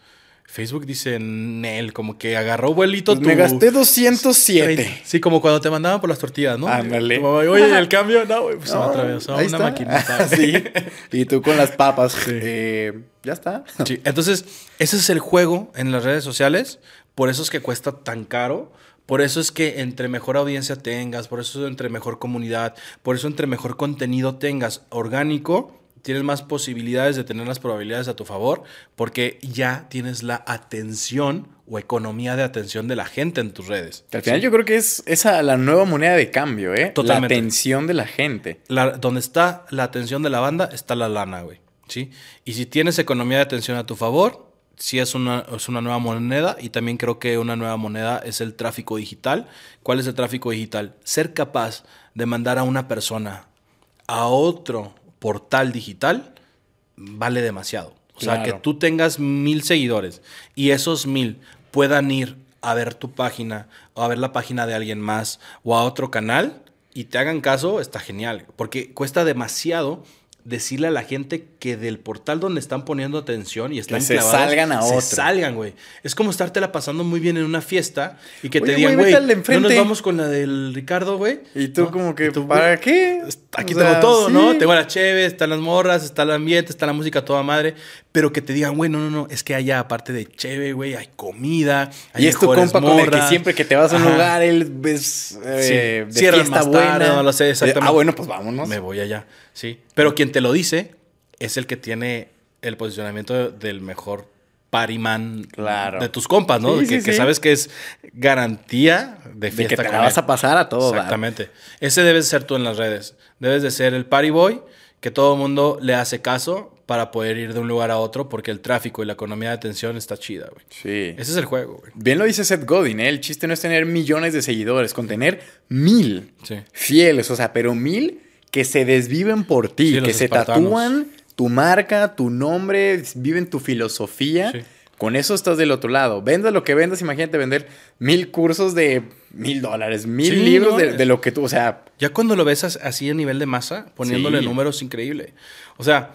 Facebook dice, Nel, como que agarró vuelito Pues tu... me gasté 207. Sí, como cuando te mandaban por las tortillas, ¿no? Ándale. Oye, el cambio, no, güey, pues se me No, atravesó ahí una está. maquinita. sí. Y tú con las papas. Eh, ya está. Sí, Entonces, ese es el juego en las redes sociales. Por eso es que cuesta tan caro. Por eso es que entre mejor audiencia tengas, por eso entre mejor comunidad, por eso entre mejor contenido tengas orgánico, tienes más posibilidades de tener las probabilidades a tu favor, porque ya tienes la atención o economía de atención de la gente en tus redes. Al final yo creo que es esa la nueva moneda de cambio, ¿eh? Totalmente. La atención de la gente. La- donde está la atención de la banda, está la lana, güey. ¿Sí? Y si tienes economía de atención a tu favor, sí es una, es una nueva moneda. Y también creo que una nueva moneda es el tráfico digital. ¿Cuál es el tráfico digital? Ser capaz de mandar a una persona a otro portal digital vale demasiado. O sea, que tú tengas mil seguidores y esos mil puedan ir a ver tu página o a ver la página de alguien más o a otro canal y te hagan caso, está genial. Porque cuesta demasiado decirle a la gente que del portal donde están poniendo atención y están se clavados, salgan a se otro. salgan, güey. Es como estártela pasando muy bien en una fiesta y que te digan, güey, no nos enfrente". vamos con la del Ricardo, güey. Y tú ¿No? como que, tú, ¿para qué? Aquí O tengo sea, todo, ¿no? sí. Tengo la cheve, están las morras, está el ambiente, está la música toda madre. Pero que te digan, güey, no, no, no, es que allá, aparte de cheve, güey, hay comida. Hay Y es tu compa con el que morras. siempre que te vas a un Ajá. lugar, él ves eh, Sí, de cierran fiesta más tarde, buena. no lo sé exactamente. Ah, bueno, pues vámonos. Me voy allá, sí. Pero quien te lo dice es el que tiene el posicionamiento del mejor pariman Claro. de tus compas, ¿no? Sí, que, sí, que sí. sabes que es garantía de De fiesta que te con la vas a pasar a todo. Exactamente. Ese debes ser tú en las redes. Debes de ser el party boy que todo el mundo le hace caso para poder ir de un lugar a otro porque el tráfico y la economía de atención está chida, güey. Sí. Ese es el juego, güey. Bien lo dice Seth Godin, ¿eh? El chiste no es tener millones de seguidores, con tener mil Sí. fieles, o sea, pero mil que se desviven por ti, Sí, que se espartanos. tatúan tu marca, tu nombre, viven tu filosofía. Sí. Con eso estás del otro lado. Vendas lo que vendas, imagínate vender mil cursos de mil dólares, mil libros de, no, de lo que tú, o sea, Ya cuando lo ves as- así a nivel de masa, poniéndole números increíble. O sea,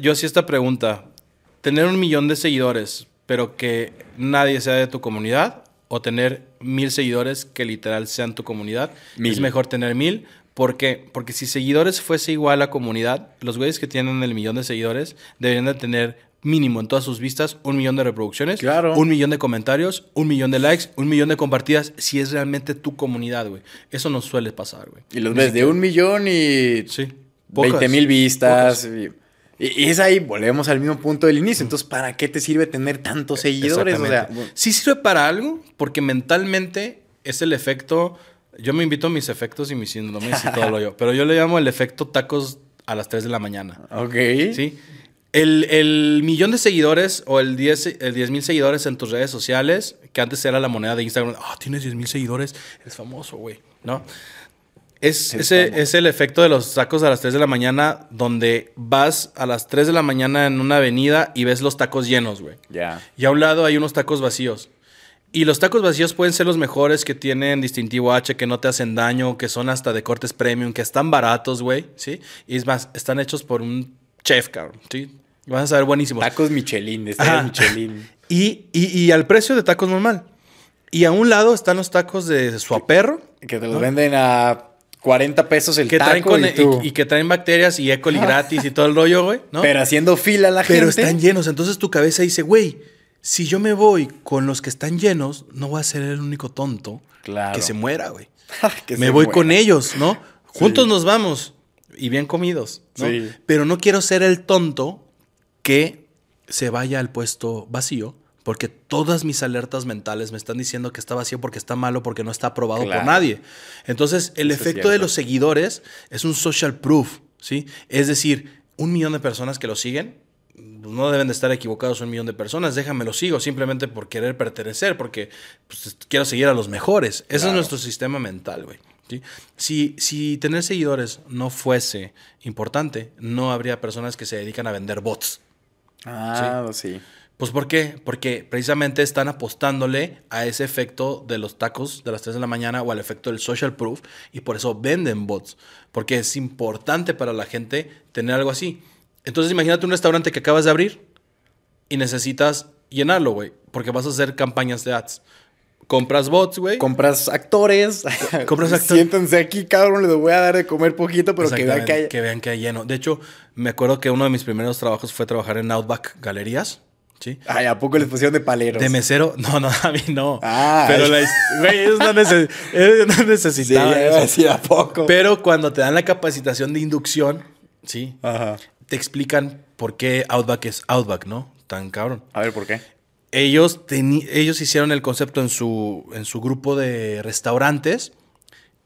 yo hacía esta pregunta. Tener un millón de seguidores, pero que nadie sea de tu comunidad, o tener mil seguidores que literal sean tu comunidad, Mil. es mejor tener mil. ¿Por qué? Porque si seguidores fuese igual a comunidad, los güeyes que tienen el millón de seguidores deberían de tener mínimo en todas sus vistas un millón de reproducciones, Claro. un millón de comentarios, un millón de likes, un millón de compartidas, si es realmente tu comunidad, güey. Eso no suele pasar, güey. y los Ni ves de un millón y Sí. 20 mil vistas. Y, y es ahí, volvemos al mismo punto del inicio. Entonces, ¿para qué te sirve tener tantos seguidores? O sea, sí sirve para algo, porque mentalmente es el efecto. Yo me invito a mis efectos y mis síndromes y todo lo yo. Pero yo le llamo el efecto tacos a las 3 de la mañana. ok. ¿Sí? El, el millón de seguidores o el 10 el 10 mil seguidores en tus redes sociales, que antes era la moneda de Instagram, ah, tienes 10 mil seguidores, eres famoso, güey, ¿no? Es, ese, es el efecto de los tacos a las 3 de la mañana, donde vas a las 3 de la mañana en una avenida y ves los tacos llenos, güey. Ya. Y a un lado hay unos tacos vacíos. Y los tacos vacíos pueden ser los mejores que tienen distintivo H, que no te hacen daño, que son hasta de cortes premium, que están baratos, güey, ¿sí? Y es más, están hechos por un chef, cabrón, ¿sí? Y van a saber buenísimos. Tacos Michelin, estrella Michelin. Y, y, y al precio de tacos normal. Y a un lado están los tacos de suaperro, Que te los venden a 40 pesos el que taco traen con- y tú. y, y que traen bacterias y E. coli gratis y todo el rollo, güey, ¿no? Pero haciendo fila la Pero gente. están llenos. Entonces tu cabeza dice, güey, si yo me voy con los que están llenos, no voy a ser el único tonto Claro. que se muera, güey. Que me se voy muera. con ellos, ¿no? Juntos nos vamos y bien comidos, ¿no? Sí. Pero no quiero ser el tonto que se vaya al puesto vacío. Porque todas mis alertas mentales me están diciendo que está vacío porque está malo, porque no está aprobado Claro. por nadie. Entonces, el Eso efecto de los seguidores es un social proof, ¿sí? Es decir, un millón de personas que lo siguen, pues, no deben de estar equivocados un millón de personas, déjame lo sigo simplemente por querer pertenecer, porque pues, quiero seguir a los mejores. Ese es nuestro sistema mental, güey. ¿sí? Si, si tener seguidores no fuese importante, no habría personas que se dedican a vender bots. Ah, sí. Pues ¿por qué? Porque precisamente están apostándole a ese efecto de los tacos de las 3 de la mañana o al efecto del social proof y por eso venden bots. Porque es importante para la gente tener algo así. Entonces imagínate un restaurante que acabas de abrir y necesitas llenarlo, güey, porque vas a hacer campañas de ads. Compras bots, güey. Compras actores. compras actores. Siéntense aquí, cabrón. Les voy a dar de comer poquito, pero que vean que hay. que vean que hay lleno. De hecho, me acuerdo que uno de mis primeros trabajos fue trabajar en Outback Galerías. ¿Sí? Ay, ¿a poco les pusieron de paleros? De mesero, no, no, a mí no. Ah. pero la, güey, ellos no, neces- ellos no Sí, necesitaban iba a eso. decir a poco. Pero cuando te dan la capacitación de inducción, sí, Ajá. te explican por qué Outback es Outback, ¿no? Tan cabrón. A ver, ¿por qué? Ellos, ellos hicieron el concepto en su, en su grupo de restaurantes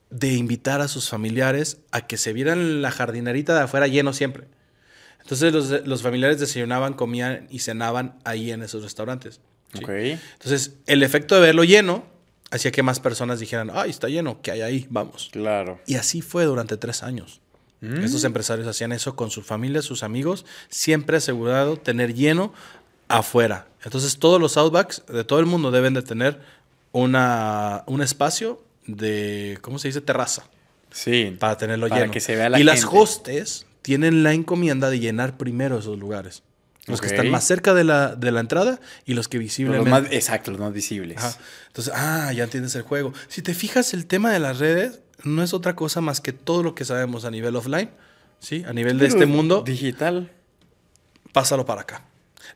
de invitar a sus familiares a que se vieran la jardinerita de afuera lleno siempre. Entonces los, los familiares desayunaban, comían y cenaban ahí en esos restaurantes. ¿sí? Entonces, el efecto de verlo lleno hacía que más personas dijeran, ay, está lleno, ¿qué hay ahí? Vamos. Claro. Y así fue durante tres años. Mm. Estos empresarios hacían eso con su familia, sus amigos, siempre asegurado tener lleno afuera. Entonces, todos los Outbacks de todo el mundo deben de tener una, un espacio de, ¿cómo se dice? Terraza, Sí. para tenerlo Para lleno. que se vea la y las hostes tienen la encomienda de llenar primero esos lugares. Los que están más cerca de la, de la entrada y los que Los visiblemente... más, exacto, los más visibles. Ajá. Entonces, ah, ya entiendes el juego. Si te fijas, el tema de las redes no es otra cosa más que todo lo que sabemos a nivel offline, ¿sí? A nivel de Pero este mundo, Digital. pásalo para acá.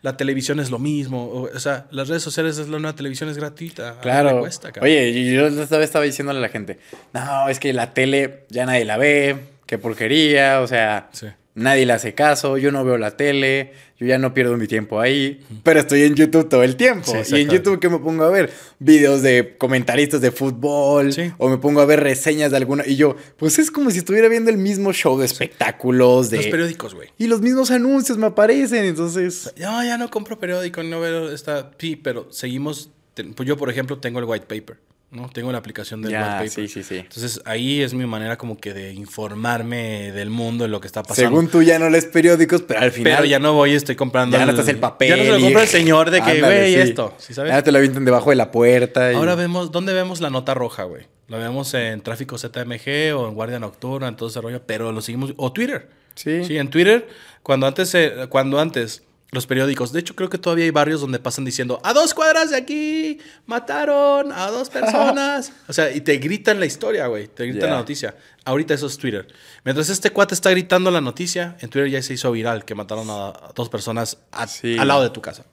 La televisión es lo mismo, o, sea, las redes sociales es la nueva televisión es gratuita. Claro. cuesta. Oye, yo esta vez estaba diciéndole a la gente, no, es que la tele ya nadie la ve, qué porquería, o sea, Sí. nadie le hace caso, yo no veo la tele, yo ya no pierdo mi tiempo ahí, pero estoy en YouTube todo el tiempo. Sí, y en. YouTube, ¿qué me pongo a ver? Videos de comentaristas de fútbol, Sí. o me pongo a ver reseñas de alguna. Y yo, pues es como si estuviera viendo el mismo show de espectáculos, de. Los periódicos, güey. y los mismos anuncios me aparecen, entonces. No, ya no compro periódico, no veo esta. Sí, pero seguimos. Pues yo, por ejemplo, tengo el white paper, ¿no? Tengo la aplicación del Ya, white paper. sí, sí, sí. Entonces ahí es mi manera como que de informarme del mundo, de lo que está pasando. Según tú ya no lees periódicos, pero al final. Pero ya no voy estoy comprando. Ya no estás el papel. Ya no se lo y- compra el señor de que, güey, sí. esto. ¿Sí sabes? Ya te lo avientan debajo de la puerta. y- Ahora vemos, ¿dónde vemos la nota roja, güey? Lo vemos en Tráfico ZMG o en Guardia Nocturna, en todo ese rollo, pero lo seguimos. O Twitter. Sí. Sí, en Twitter, cuando antes, eh, cuando antes los periódicos, de hecho creo que todavía hay barrios donde pasan diciendo, a dos cuadras de aquí, mataron a dos personas. o sea, y te gritan la historia, güey, te gritan la noticia. Ahorita eso es Twitter. Mientras este cuate está gritando la noticia, en Twitter ya se hizo viral que mataron a, a dos personas a- Sí. al lado de tu casa.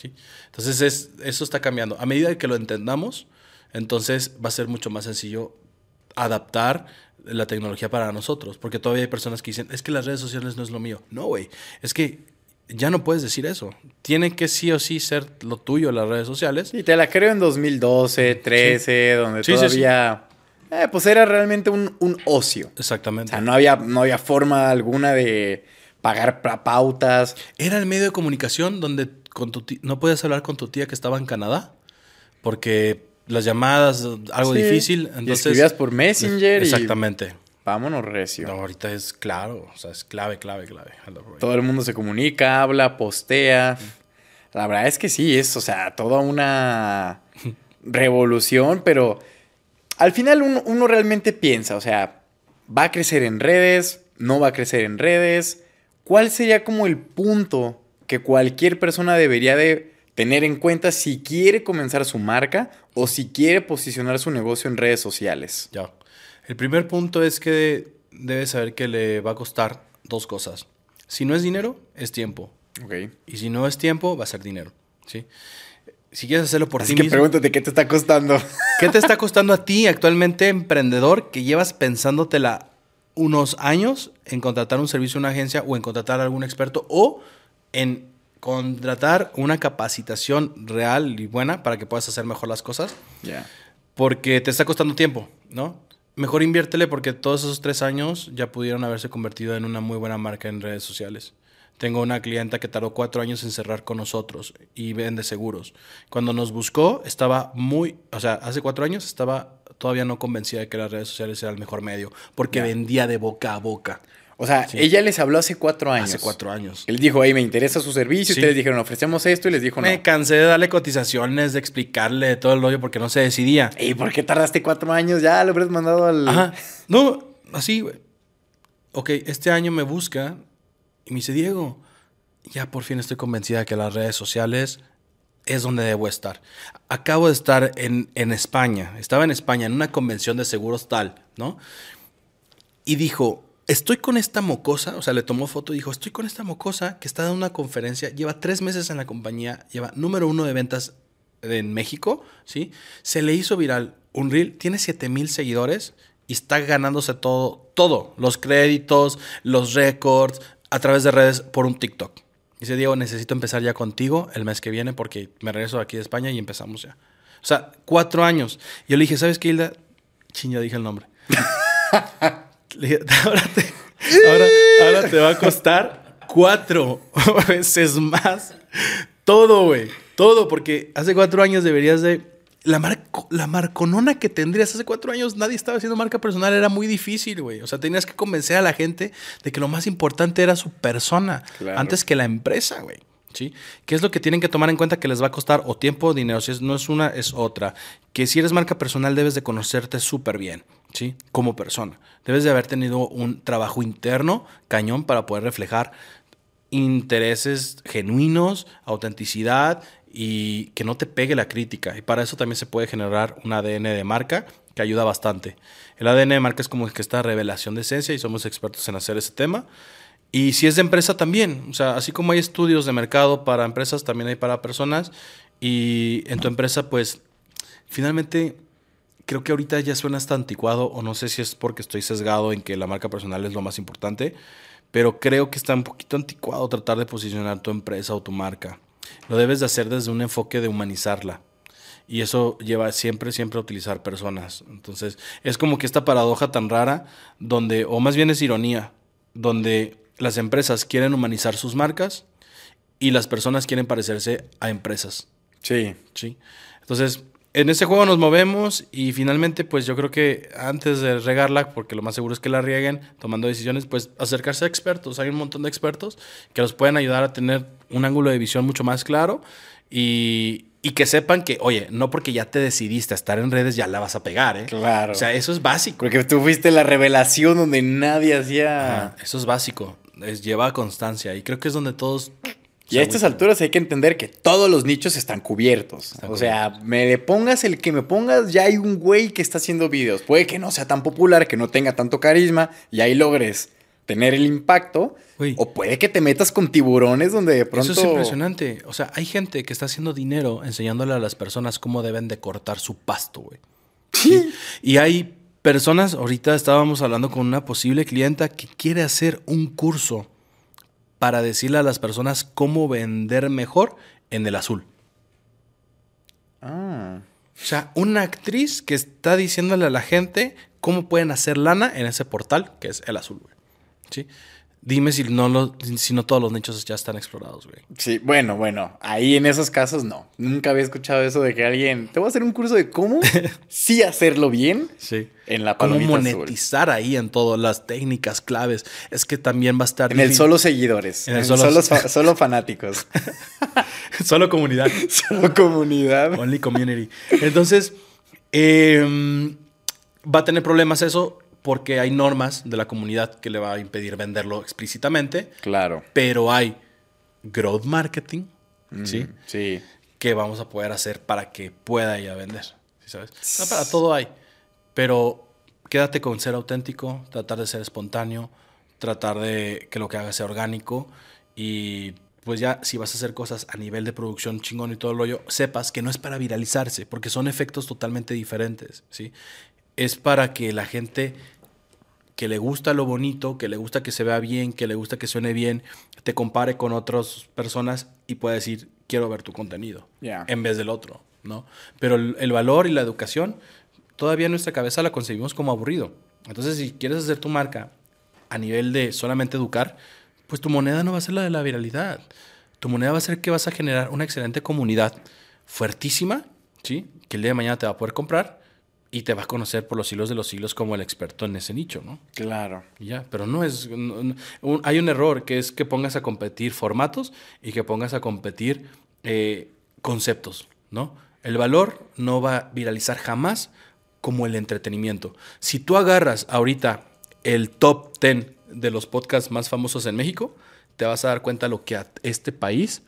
¿sí? Entonces es, eso está cambiando. A medida que lo entendamos, entonces va a ser mucho más sencillo adaptar la tecnología para nosotros. Porque todavía hay personas que dicen, es que las redes sociales no es lo mío. No, güey. Es que ya no puedes decir eso. Tiene que sí o sí ser lo tuyo las redes sociales. Y te la creo en 2012, 13, donde Sí, todavía. eh, pues era realmente un, un ocio. O Exactamente. sea, no había, no había forma alguna de pagar pa- pautas. Era el medio de comunicación donde con tu ti- no podías hablar con tu tía que estaba en Canadá. Porque las llamadas, algo difícil. y Entonces, escribías por Messenger y Exactamente. Vámonos recio. No, ahorita es claro, o sea, es clave, clave, clave. Todo el mundo se comunica, habla, postea. La verdad es que sí, es, o sea, toda una revolución, pero al final uno, uno realmente piensa, o sea, ¿va a crecer en redes? ¿No va a crecer en redes? ¿Cuál sería como el punto que cualquier persona debería de tener en cuenta si quiere comenzar su marca o si quiere posicionar su negocio en redes sociales? Ya. El primer punto es que debes saber que le va a costar dos cosas. Si no es dinero, es tiempo. Ok. Y si no es tiempo, va a ser dinero. ¿sí? Si quieres hacerlo por Así ti que mismo. pregúntate qué te está costando. ¿Qué te está costando a ti actualmente, emprendedor, que llevas pensándotela unos años en contratar un servicio, una agencia o en contratar a algún experto o en contratar una capacitación real y buena para que puedas hacer mejor las cosas? Ya. porque te está costando tiempo, ¿no? Mejor inviértele porque todos esos tres años ya pudieron haberse convertido en una muy buena marca en redes sociales. Tengo una clienta que tardó cuatro años en cerrar con nosotros y vende seguros. Cuando nos buscó, estaba muy, o sea, hace cuatro años estaba todavía no convencida de que las redes sociales era el mejor medio, porque vendía de boca a boca. O sea, Sí. ella les habló hace cuatro años. Hace cuatro años. Él dijo, hey, me interesa su servicio. Sí. Ustedes dijeron, ofrecemos esto. Y les dijo, no. Me cansé de darle cotizaciones, de explicarle todo el rollo porque no se decidía. ¿Y por qué tardaste cuatro años? Ya lo hubieras mandado al. Ajá. No, así, güey. Ok, este año me busca y me dice, Diego, ya por fin estoy convencida que las redes sociales es donde debo estar. Acabo de estar en, en España, estaba en España en una convención de seguros tal, ¿no? Y dijo, estoy con esta mocosa, o sea, le tomó foto y dijo, estoy con esta mocosa que está dando una conferencia, lleva tres meses en la compañía, lleva número uno de ventas en México, ¿sí? Se le hizo viral un reel, tiene 7 mil seguidores y está ganándose todo, todo, los créditos, los récords, a través de redes por un TikTok. Dice, Diego, necesito empezar ya contigo el mes que viene porque me regreso aquí de España y empezamos ya. O sea, cuatro años. Yo le dije, ¿sabes qué, Hilda? Chin, dije el nombre. Le dije, ahora te, ahora, ahora te va a costar cuatro veces más. Todo, güey. Todo, porque hace cuatro años deberías de... La, marco- la marconona que tendrías hace cuatro años, nadie estaba haciendo marca personal, era muy difícil, güey. O sea, tenías que convencer a la gente de que lo más importante era su persona, Claro. antes que la empresa, güey. ¿Sí? ¿Qué es lo que tienen que tomar en cuenta que les va a costar o tiempo o dinero? Si es- no es una, es otra. Que si eres marca personal debes de conocerte súper bien, ¿sí? Como persona. Debes de haber tenido un trabajo interno cañón para poder reflejar intereses genuinos, autenticidad y que no te pegue la crítica. Y para eso también se puede generar un ADN de marca que ayuda bastante. El ADN de marca es como que esta revelación de esencia y somos expertos en hacer ese tema. Y si es de empresa también, o sea, así como hay estudios de mercado para empresas, también hay para personas. Y en tu empresa, pues, finalmente, creo que ahorita ya suena hasta anticuado, o no sé si es porque estoy sesgado en que la marca personal es lo más importante, pero creo que está un poquito anticuado tratar de posicionar tu empresa o tu marca. Lo debes de hacer desde un enfoque de humanizarla. Y eso lleva siempre, siempre a utilizar personas. Entonces, es como que esta paradoja tan rara, donde, o más bien es ironía, donde las empresas quieren humanizar sus marcas y las personas quieren parecerse a empresas. Sí. Sí. Entonces, en ese juego nos movemos y finalmente, pues yo creo que antes de regarla, porque lo más seguro es que la rieguen tomando decisiones, pues acercarse a expertos. Hay un montón de expertos que los pueden ayudar a tener un ángulo de visión mucho más claro y, y que sepan que, oye, no porque ya te decidiste a estar en redes ya la vas a pegar, ¿eh? Claro. O sea, eso es básico. Porque tú fuiste la revelación donde nadie hacía... Ajá, eso es básico. Es, lleva constancia y creo que es donde todos... Y a estas alturas hay que entender que todos los nichos están cubiertos. Están o sea, me le pongas el que me pongas, ya hay un güey que está haciendo videos. Puede que no sea tan popular, que no tenga tanto carisma y ahí logres tener el impacto. Güey. O puede que te metas con tiburones donde de pronto... Eso es impresionante. O sea, hay gente que está haciendo dinero enseñándole a las personas cómo deben de cortar su pasto, güey. Sí. Y hay personas, ahorita estábamos hablando con una posible clienta que quiere hacer un curso para decirle a las personas cómo vender mejor en el azul. Ah. O sea, una actriz que está diciéndole a la gente cómo pueden hacer lana en ese portal que es el azul, güey. ¿Sí? Dime si no, lo- si no todos los nichos ya están explorados, güey. Sí, bueno, bueno, ahí en esos casos no. Nunca había escuchado eso de que alguien... Te voy a hacer un curso de cómo sí hacerlo bien Sí. en la Cómo azul. monetizar ahí en todo, las técnicas claves. Es que también va a estar. En el solo seguidores. En el el solo- solo, fa- solo fanáticos. solo comunidad. solo comunidad. Only community. Entonces, eh, va a tener problemas eso porque hay normas de la comunidad que le va a impedir venderlo explícitamente, Claro. pero hay growth marketing, ¿sí? Mm, Sí. Que vamos a poder hacer para que pueda ir a vender, ¿sí sabes? No, para todo hay, pero quédate con ser auténtico, tratar de ser espontáneo, tratar de que lo que hagas sea orgánico y pues ya si vas a hacer cosas a nivel de producción chingón y todo el rollo, sepas que no es para viralizarse, porque son efectos totalmente diferentes, ¿sí? Es para que la gente que le gusta lo bonito, que le gusta que se vea bien, que le gusta que suene bien, te compare con otras personas y pueda decir, quiero ver tu contenido, en vez del otro, ¿no? Pero el, el valor y la educación, todavía en nuestra cabeza la concebimos como aburrido. Entonces, si quieres hacer tu marca a nivel de solamente educar, pues tu moneda no va a ser la de la viralidad. Tu moneda va a ser que vas a generar una excelente comunidad fuertísima, ¿sí? Que el día de mañana te va a poder comprar y te va a conocer por los siglos de los siglos como el experto en ese nicho, ¿no? Claro. Ya, pero no es. no- no- un- hay un error que es que pongas a competir formatos y que pongas a competir eh, conceptos, ¿no? El valor no va a viralizar jamás como el entretenimiento. Si tú agarras ahorita el top 10 de los podcasts más famosos en México, te vas a dar cuenta lo que a este país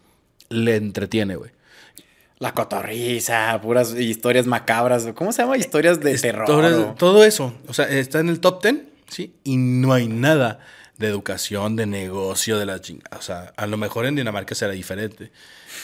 le entretiene, güey. La cotorriza, puras historias macabras. ¿Cómo se llama? Historias de terror. Todo, eso, o sea, está en el top 10, ¿sí? Y no hay nada de educación, de negocio, de la chingada. O sea, a lo mejor en Dinamarca será diferente.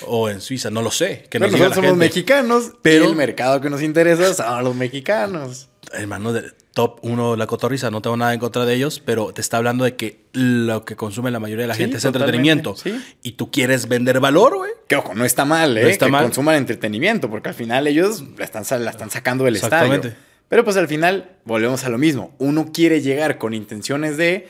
O en Suiza, no lo sé. Que Pero nosotros somos gente. mexicanos, Pero- pero el mercado que nos interesa son los mexicanos. Hermano, de top 1, la cotorriza, no tengo nada en contra de ellos, pero te está hablando de que lo que consume la mayoría de la Sí, gente es entretenimiento. sí. Y tú quieres vender valor, güey. Que ojo, no está mal, ¿eh? Está que mal. consuman entretenimiento, porque al final ellos la están, la están sacando del Exactamente. estadio. Pero pues al final volvemos a lo mismo. Uno quiere llegar con intenciones de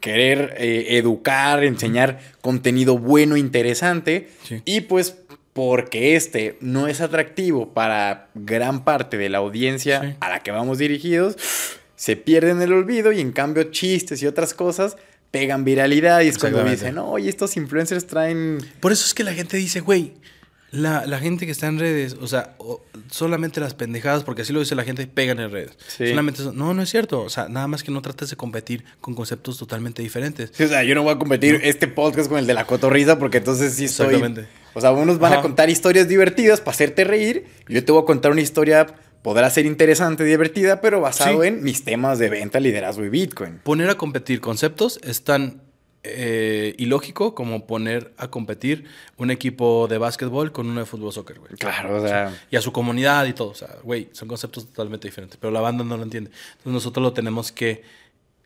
querer eh, educar, enseñar contenido bueno, interesante. Sí. Y pues porque este no es atractivo para gran parte de la audiencia Sí. a la que vamos dirigidos, se pierden el olvido y en cambio chistes y otras cosas pegan viralidad y es cuando dicen, oye, estos influencers traen Por eso es que la gente dice, güey, la, la gente que está en redes, o sea, o- solamente las pendejadas, porque así lo dice la gente, pegan en redes. Sí. Solamente eso. No, no es cierto. O sea, nada más que no trates de competir con conceptos totalmente diferentes. Sí, o sea, yo no voy a competir este podcast con el de la cotorriza porque entonces sí estoy... Exactamente. O sea, unos van Ajá. a contar historias divertidas para hacerte reír. Yo te voy a contar una historia, podrá ser interesante, divertida, pero basado Sí. en mis temas de venta, liderazgo y Bitcoin. Poner a competir conceptos es tan eh, ilógico como poner a competir un equipo de básquetbol con uno de fútbol soccer, güey. Claro, o sea... Y a su comunidad y todo. O sea, güey, son conceptos totalmente diferentes. Pero la banda no lo entiende. Entonces nosotros lo tenemos que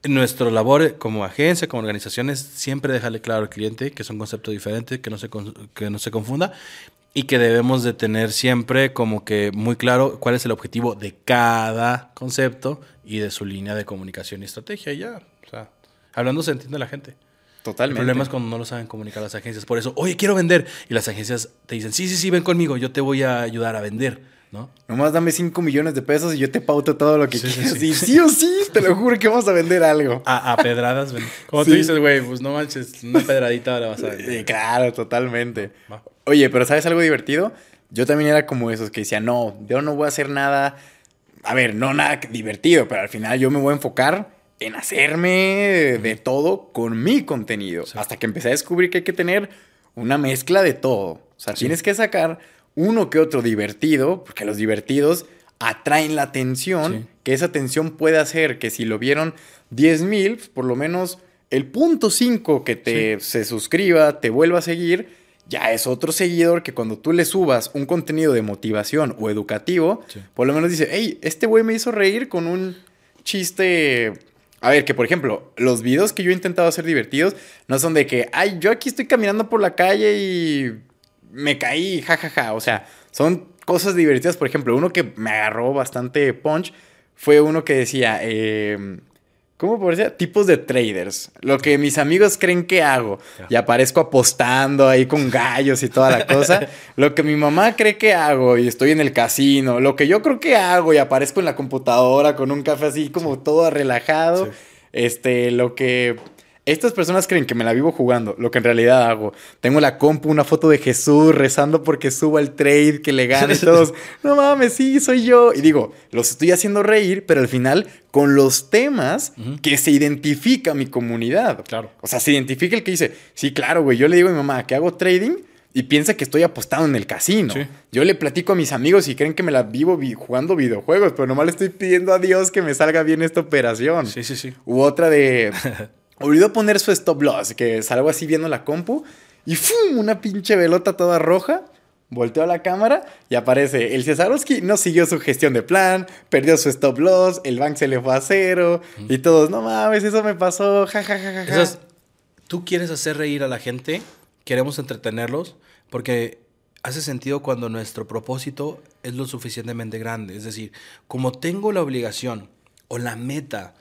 nuestra labor como agencia, como organización es siempre dejarle claro al cliente que es un concepto diferente, que no se, que no se confunda y que debemos de tener siempre como que muy claro cuál es el objetivo de cada concepto y de su línea de comunicación y estrategia. Y ya, o sea, hablando se entiende la gente. Totalmente. El problema es cuando no lo saben comunicar las agencias. Por eso, oye, quiero vender. Y las agencias te dicen, sí, sí, sí, ven conmigo, yo te voy a ayudar a vender. ¿no? Nomás dame 5 millones de pesos y yo te pauto todo lo que sí, quieras. Sí, sí. o sí, te lo juro que vamos a vender algo. A, pedradas, Como tú dices, güey, pues no manches, una pedradita ahora vas a vender. Sí, claro, totalmente. Oye, pero ¿sabes algo divertido? Yo también era como esos que decían, no, yo no voy a hacer nada. A ver, no nada divertido, pero al final yo me voy a enfocar en hacerme de todo con mi contenido. Hasta que empecé a descubrir que hay que tener una mezcla de todo. O sea, tienes que sacar uno que otro divertido, porque los divertidos atraen la atención, que esa atención puede hacer que si lo vieron 10 mil, pues, por lo menos el punto 5 que te se suscriba, te vuelva a seguir, ya es otro seguidor que cuando tú le subas un contenido de motivación o educativo, por lo menos dice, hey, este güey me hizo reír con un chiste a ver, que por ejemplo, los videos que yo he intentado hacer divertidos no son de que, ay, yo aquí estoy caminando por la calle y me caí, jajaja. Ja, ja. O sea, son cosas divertidas. Por ejemplo, uno que me agarró bastante punch fue uno que decía, eh, ¿cómo parecía? Tipos de traders. Lo que mis amigos creen que hago. Y aparezco apostando ahí con gallos y toda la cosa. lo que mi mamá cree que hago y estoy en el casino. Lo que yo creo que hago y aparezco en la computadora con un café así como todo relajado. Este, lo que estas personas creen que me la vivo jugando, lo que en realidad hago. Tengo la compu, una foto de Jesús rezando porque suba el trade, que le gane todos. No mames, sí, soy yo. Y digo, los estoy haciendo reír, pero al final con los temas que se identifica mi comunidad. Claro. O sea, se identifica el que dice, sí, claro, güey, yo le digo a mi mamá que hago trading y piensa que estoy apostado en el casino. Yo le platico a mis amigos y creen que me la vivo jugando videojuegos, pero nomás le estoy pidiendo a Dios que me salga bien esta operación. Sí, sí, sí. U otra de... olvidó poner su stop loss, que salgo así viendo la compu y ¡fum! Una pinche velota toda roja. Volteó a la cámara y aparece el Cesarowski no siguió su gestión de plan, perdió su stop loss, el bank se le fue a cero y todos, no mames, eso me pasó, jajajaja. Ja, ja, Tú quieres hacer reír a la gente, queremos entretenerlos, porque hace sentido cuando nuestro propósito es lo suficientemente grande. Es decir, como tengo la obligación o la meta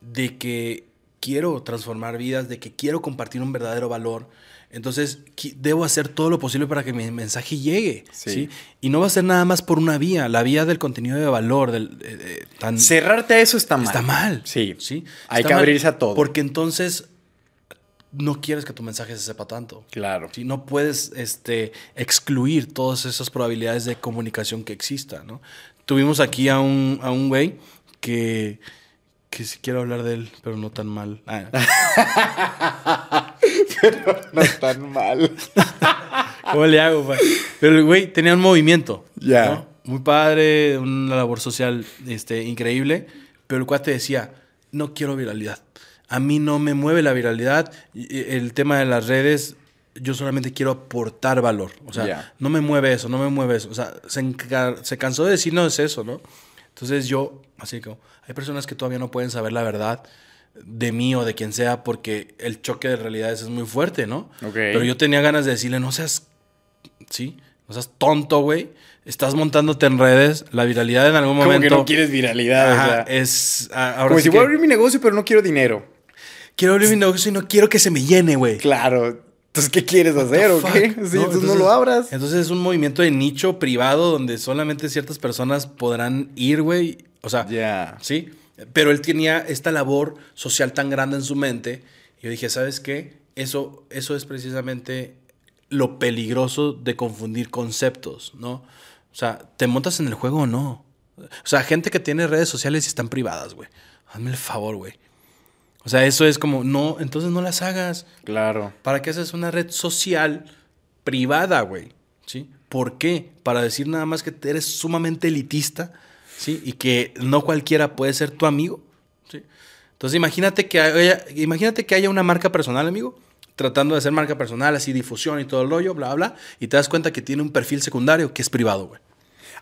de que quiero transformar vidas, de que quiero compartir un verdadero valor. Entonces, debo hacer todo lo posible para que mi mensaje llegue. Sí. Y no va a ser nada más por una vía, la vía del contenido de valor. Del, eh, tan, Cerrarte a eso está mal. Está mal. Sí. ¿sí? Hay que abrirse a todo. Porque entonces no quieres que tu mensaje se sepa tanto. Claro. ¿sí? No puedes este, excluir todas esas probabilidades de comunicación que existan. ¿no? Tuvimos aquí a un, a un güey que que sí quiero hablar de él, pero no tan mal. Ah. pero no tan mal. ¿Cómo le hago? Pero el güey tenía un movimiento. Ya. Muy padre, una labor social este, increíble. Pero el cuate decía, no quiero viralidad. A mí no me mueve la viralidad. El tema de las redes, yo solamente quiero aportar valor. O sea, no me mueve eso, no me mueve eso. O sea, se, se cansó de decir, no es eso, ¿no? Entonces yo, así como, hay personas que todavía no pueden saber la verdad de mí o de quien sea porque el choque de realidades es muy fuerte, ¿no? Pero yo tenía ganas de decirle, no seas, sí, no seas tonto, güey. Estás montándote en redes, la viralidad en algún momento. Como que no quieres viralidad. es. Ahora Como si voy a abrir mi negocio, pero no quiero dinero. Quiero abrir mi negocio y no quiero que se me llene, güey. Claro. Entonces, ¿qué quieres hacer o qué? Sí, entonces, no lo abras. Entonces es un movimiento de nicho privado donde solamente ciertas personas podrán ir, güey. O sea, sí. Pero él tenía esta labor social tan grande en su mente. Y yo dije, ¿sabes qué? Eso, eso es precisamente lo peligroso de confundir conceptos, ¿no? O sea, ¿te montas en el juego o no? O sea, gente que tiene redes sociales y están privadas, güey. Hazme el favor, güey. O sea, eso es como, no, entonces no las hagas. Claro. ¿Para qué haces una red social privada, güey? ¿Sí? ¿Por qué? Para decir nada más que eres sumamente elitista, ¿sí? Y que no cualquiera puede ser tu amigo, ¿sí? Entonces imagínate que haya, imagínate que haya una marca personal, amigo, tratando de hacer marca personal, así difusión y todo el rollo, bla, bla, y te das cuenta que tiene un perfil secundario que es privado, güey.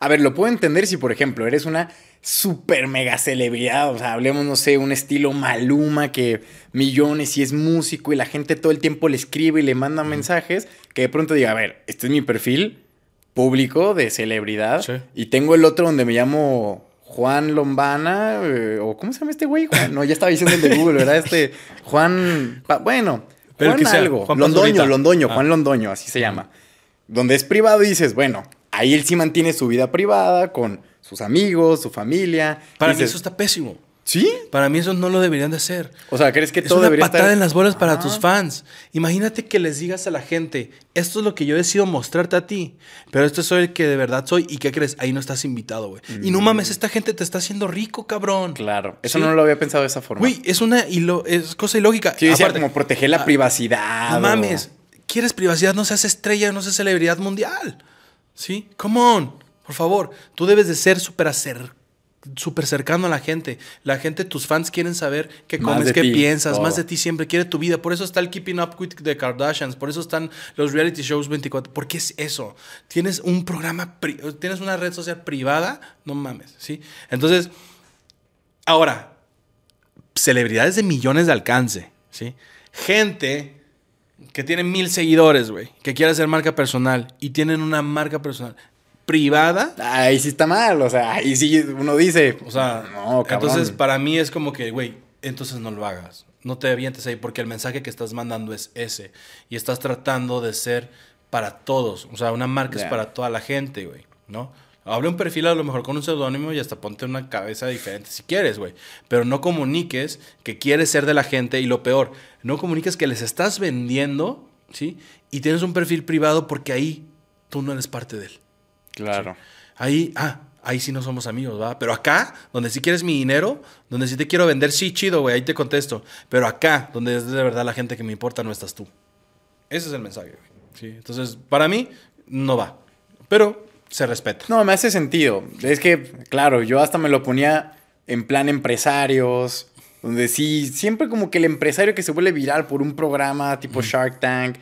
A ver, lo puedo entender si, por ejemplo, eres una super mega celebridad. O sea, hablemos, no sé, un estilo Maluma que millones y es músico y la gente todo el tiempo le escribe y le manda mensajes. Que de pronto diga, a ver, este es mi perfil público de celebridad. Sí. Y tengo el otro donde me llamo Juan Lombana. eh, o ¿cómo se llama este güey? Juan- no, ya estaba diciendo el de Google, ¿verdad? Este Juan. pa- Bueno, Pero Juan que sea, algo. Juan Londoño. Londoño, Ah. Juan Londoño, así se llama. Donde es privado y dices, bueno, ahí él sí mantiene su vida privada con sus amigos, su familia. Para mí dices, eso está pésimo. ¿Sí? Para mí eso no lo deberían de hacer. O sea, ¿crees que Es todo una debería patada estar... en las bolas para tus fans. Imagínate que les digas a la gente, esto es lo que yo decido mostrarte a ti, pero esto soy el que de verdad soy y ¿qué crees? Ahí no estás invitado, güey. Y no mames, esta gente te está haciendo rico, cabrón. Mm. Claro, eso Sí. no lo había pensado de esa forma. Güey, es una ilo- es cosa ilógica. sí, Aparte, como proteger la ah, privacidad. No mames, ¿quieres privacidad? No seas estrella, no seas celebridad mundial. ¿Sí? Come on, por favor. Tú debes de ser súper acer- súper cercano a la gente. La gente, tus fans quieren saber qué Más comes, qué ti, piensas, todo. más de ti siempre, quiere tu vida. Por eso está el Keeping Up with the Kardashians, por eso están los reality shows 24. ¿Por qué es eso? Tienes un programa, tienes una red social privada, no mames, ¿sí? Entonces, ahora, celebridades de millones de alcance, ¿sí? Gente que tiene mil seguidores, güey, que quiere hacer marca personal y tienen una marca personal privada. Ahí sí está mal, o sea, ahí sí uno dice... O sea, no, cabrón. entonces para mí es como que, güey, entonces no lo hagas. No te avientes ahí porque el mensaje que estás mandando es ese. Y estás tratando de ser para todos. O sea, una marca es para toda la gente, güey, ¿no? Habla un perfil a lo mejor con un seudónimo y hasta ponte una cabeza diferente si quieres, güey. Pero no comuniques que quieres ser de la gente y lo peor, no comuniques que les estás vendiendo, ¿sí? Y tienes un perfil privado porque ahí tú no eres parte de él. Claro. Ahí, ah, ahí sí no somos amigos, ¿va? Pero acá, donde sí quieres mi dinero, donde sí te quiero vender, sí, chido, güey, ahí te contesto. Pero acá, donde es de verdad la gente que me importa, no estás tú. Ese es el mensaje, güey. Sí, entonces, para mí, no va. Pero se respeta. No, me hace sentido. Es que, claro, yo hasta me lo ponía en plan empresarios, donde sí, siempre como que el empresario que se vuelve viral por un programa tipo Shark Tank,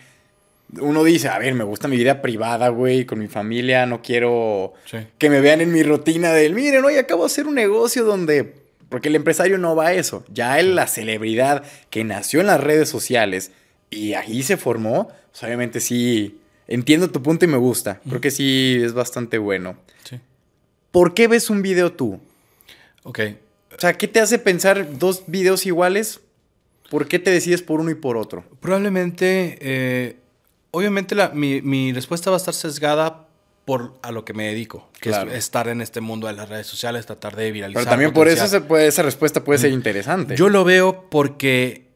uno dice, a ver, me gusta mi vida privada, güey, con mi familia, no quiero Sí. que me vean en mi rutina del, miren, hoy acabo de hacer un negocio donde... Porque el empresario no va a eso. Ya él, la celebridad que nació en las redes sociales y ahí se formó, pues obviamente sí, entiendo tu punto y me gusta. Creo que sí es bastante bueno. Sí. ¿Por qué ves un video tú? Ok. O sea, ¿qué te hace pensar dos videos iguales? ¿Por qué te decides por uno y por otro? Probablemente, eh, obviamente la- mi, mi respuesta va a estar sesgada por a lo que me dedico, que Claro. es estar en este mundo de las redes sociales, tratar de viralizar. Pero también por eso se puede- esa respuesta puede ser interesante. Yo lo veo porque,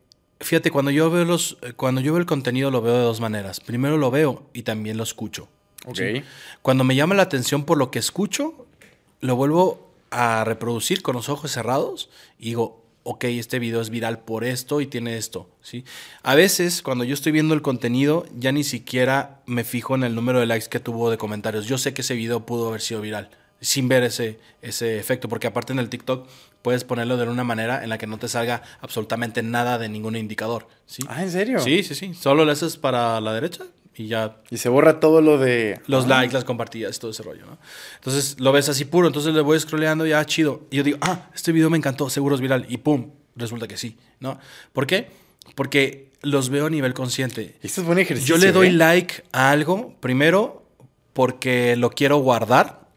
fíjate, cuando yo veo los, cuando yo veo el contenido lo veo de dos maneras. Primero lo veo y también lo escucho. Ok. ¿sí? Cuando me llama la atención por lo que escucho, lo vuelvo a reproducir con los ojos cerrados y digo, ok, este video es viral por esto y tiene esto, ¿sí? A veces, cuando yo estoy viendo el contenido, ya ni siquiera me fijo en el número de likes que tuvo de comentarios. Yo sé que ese video pudo haber sido viral sin ver ese, ese efecto, porque aparte en el TikTok puedes ponerlo de una manera en la que no te salga absolutamente nada de ningún indicador, ¿sí? Ah, ¿en serio? Sí, sí, sí. Solo le haces para la derecha y ya Y se borra todo lo de... los Ah, likes, las compartidas, todo ese rollo, ¿no? Entonces lo ves así puro, entonces le voy scrolleando, ya chido. Y yo digo, ah, este video me encantó, seguro es viral. Y pum, resulta que sí, ¿no? ¿Por qué? Porque los veo a nivel consciente. Esto es buen ejercicio. Yo le doy ¿eh? like a algo, primero, porque lo quiero guardar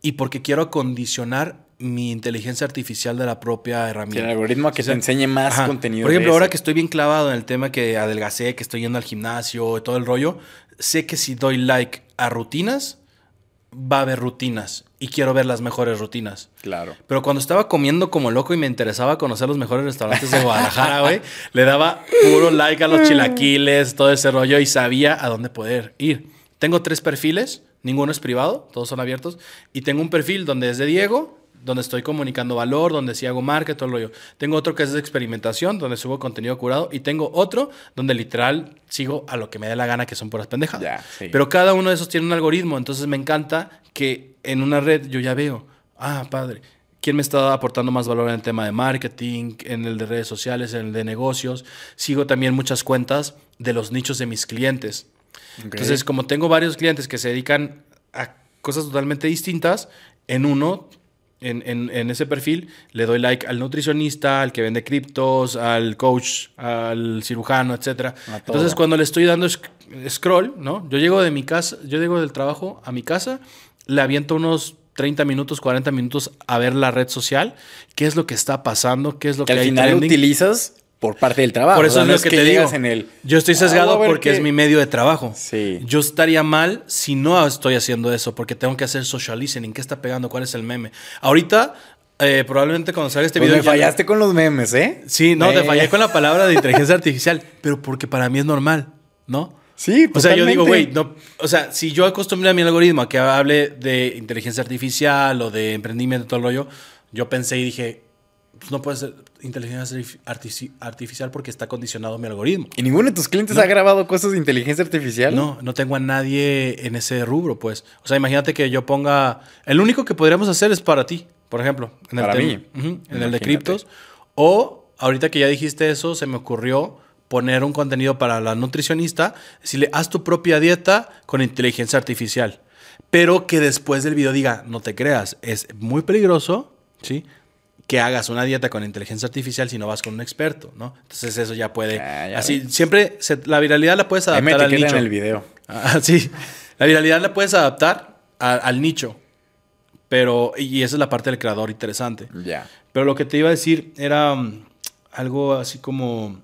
y porque quiero acondicionar mi inteligencia artificial de la propia herramienta. el algoritmo que O sea, te enseñe más Ajá. contenido. Por ejemplo, ahora que estoy bien clavado en el tema que adelgacé, que estoy yendo al gimnasio y todo el rollo, sé que si doy like a rutinas, va a haber rutinas y quiero ver las mejores rutinas. Claro. Pero cuando estaba comiendo como loco y me interesaba conocer los mejores restaurantes de Guadalajara, güey, le daba puro like a los chilaquiles, todo ese rollo y sabía a dónde poder ir. Tengo tres perfiles, ninguno es privado, todos son abiertos. Y tengo un perfil donde es de Diego, donde estoy comunicando valor, donde sí hago marca, todo el rollo. Tengo otro que es de experimentación, donde subo contenido curado. Y tengo otro donde literal sigo a lo que me dé la gana, que son puras pendejadas. Sí. Pero cada uno de esos tiene un algoritmo, entonces me encanta que en una red yo ya veo, ah, padre, ¿quién me está aportando más valor en el tema de marketing, en el de redes sociales, en el de negocios? Sigo también muchas cuentas de los nichos de mis clientes. Entonces, como tengo varios clientes que se dedican a cosas totalmente distintas. En uno, en, en- en ese perfil, le doy like al nutricionista, al que vende criptos, al coach, al cirujano, etc. Entonces, cuando le estoy dando sc- scroll, ¿no? Yo llego de mi casa, yo llego del trabajo a mi casa, le aviento unos 30 minutos, 40 minutos a ver la red social, qué es lo que está pasando, qué es lo Que que, al hay final trending. utilizas por parte del trabajo. Por o eso sea, es no lo que, te digo. en el. Yo estoy "Ah, sesgado voy a ver porque qué". es mi medio de trabajo. Sí. Yo estaría mal si no estoy haciendo eso, porque tengo que hacer social listening. ¿Qué está pegando? ¿Cuál es el meme? Ahorita, eh, probablemente cuando salga este Pues video. me ya- fallaste con los memes, ¿eh? Sí, no, te Eh. fallé con la palabra de inteligencia artificial, pero porque para mí es normal, ¿no? Sí, O sea, yo digo, güey, totalmente. no, o sea, si yo acostumbré a mi algoritmo a que hable de inteligencia artificial o de emprendimiento, todo el rollo, yo pensé y dije, pues no puede ser inteligencia artificial porque está condicionado mi algoritmo. ¿Y ninguno de tus clientes ha grabado cosas de inteligencia artificial? No, no tengo a nadie en ese rubro, pues. O sea, imagínate que yo ponga. El único que podríamos hacer es para ti, por ejemplo. En el Para tema- mí. En el de criptos. O ahorita que ya dijiste eso, se me ocurrió poner un contenido para la nutricionista, decirle, haz tu propia dieta con inteligencia artificial. Pero que después del video diga, no te creas, es muy peligroso, ¿sí? Que hagas una dieta con inteligencia artificial si no vas con un experto, ¿no? Entonces eso ya puede... Ah, ya así, siempre se- la viralidad la puedes Ahí me adaptar al nicho. en el video. Ah, sí. La viralidad la puedes adaptar a- al nicho. Pero, y esa es la parte del creador interesante. Ya. Pero lo que te iba a decir era mm, algo así como.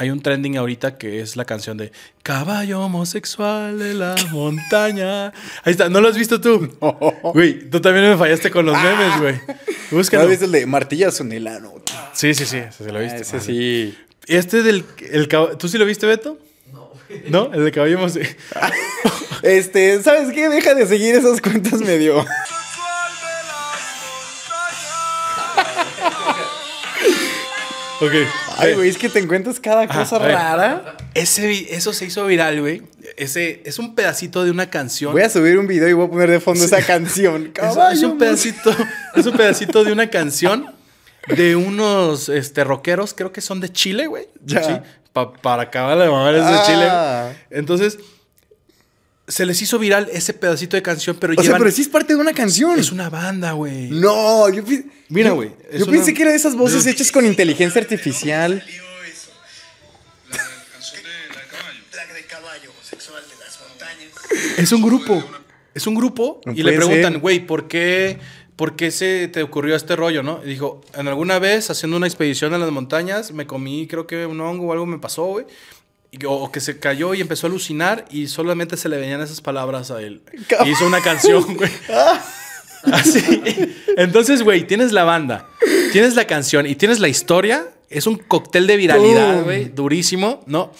Hay un trending ahorita que es la canción de Caballo homosexual de la montaña. Ahí está, ¿no lo has visto tú? Güey, tú también me fallaste con los memes, güey. ¿No Búscalo. viste el de martillazo en el ano? Sí, sí, sí, ese sí lo viste. Ah, Ese sí. Este del. El, ¿Tú sí lo viste, Beto? No. ¿No? El de caballo. Este, ¿sabes qué? Deja de seguir esas cuentas medio. ok. Ay, güey, es que te encuentras cada Ajá, cosa rara. Ese, eso se hizo viral, güey. Ese es un pedacito de una canción. Voy a subir un video y voy a poner de fondo esa canción. Es- Caballo, es, un pedacito, es un pedacito de una canción de unos este, rockeros, creo que son de Chile, güey. Ya. Sí, pa- para acabar de mamar es de Ah. Chile. Entonces, se les hizo viral ese pedacito de canción, pero O sea, pero sí es parte de una canción. es una banda, güey. No, yo, pi- Mira, yo- güey, Yo una- pensé que era de esas voces hechas con inteligencia artificial. La de caballo homosexual de las montañas. Es un grupo. Es un grupo. No y le preguntan, güey, ¿por qué, ¿por qué se te ocurrió este rollo, no? Y dijo, en alguna vez haciendo una expedición a las montañas, me comí, creo que un hongo o algo me pasó, güey. O, que se cayó y empezó a alucinar y solamente se le venían esas palabras a él. Y hizo una canción, güey. Así. Entonces, güey, tienes la banda, tienes la canción y tienes la historia. Es un cóctel de viralidad, güey, durísimo, ¿no?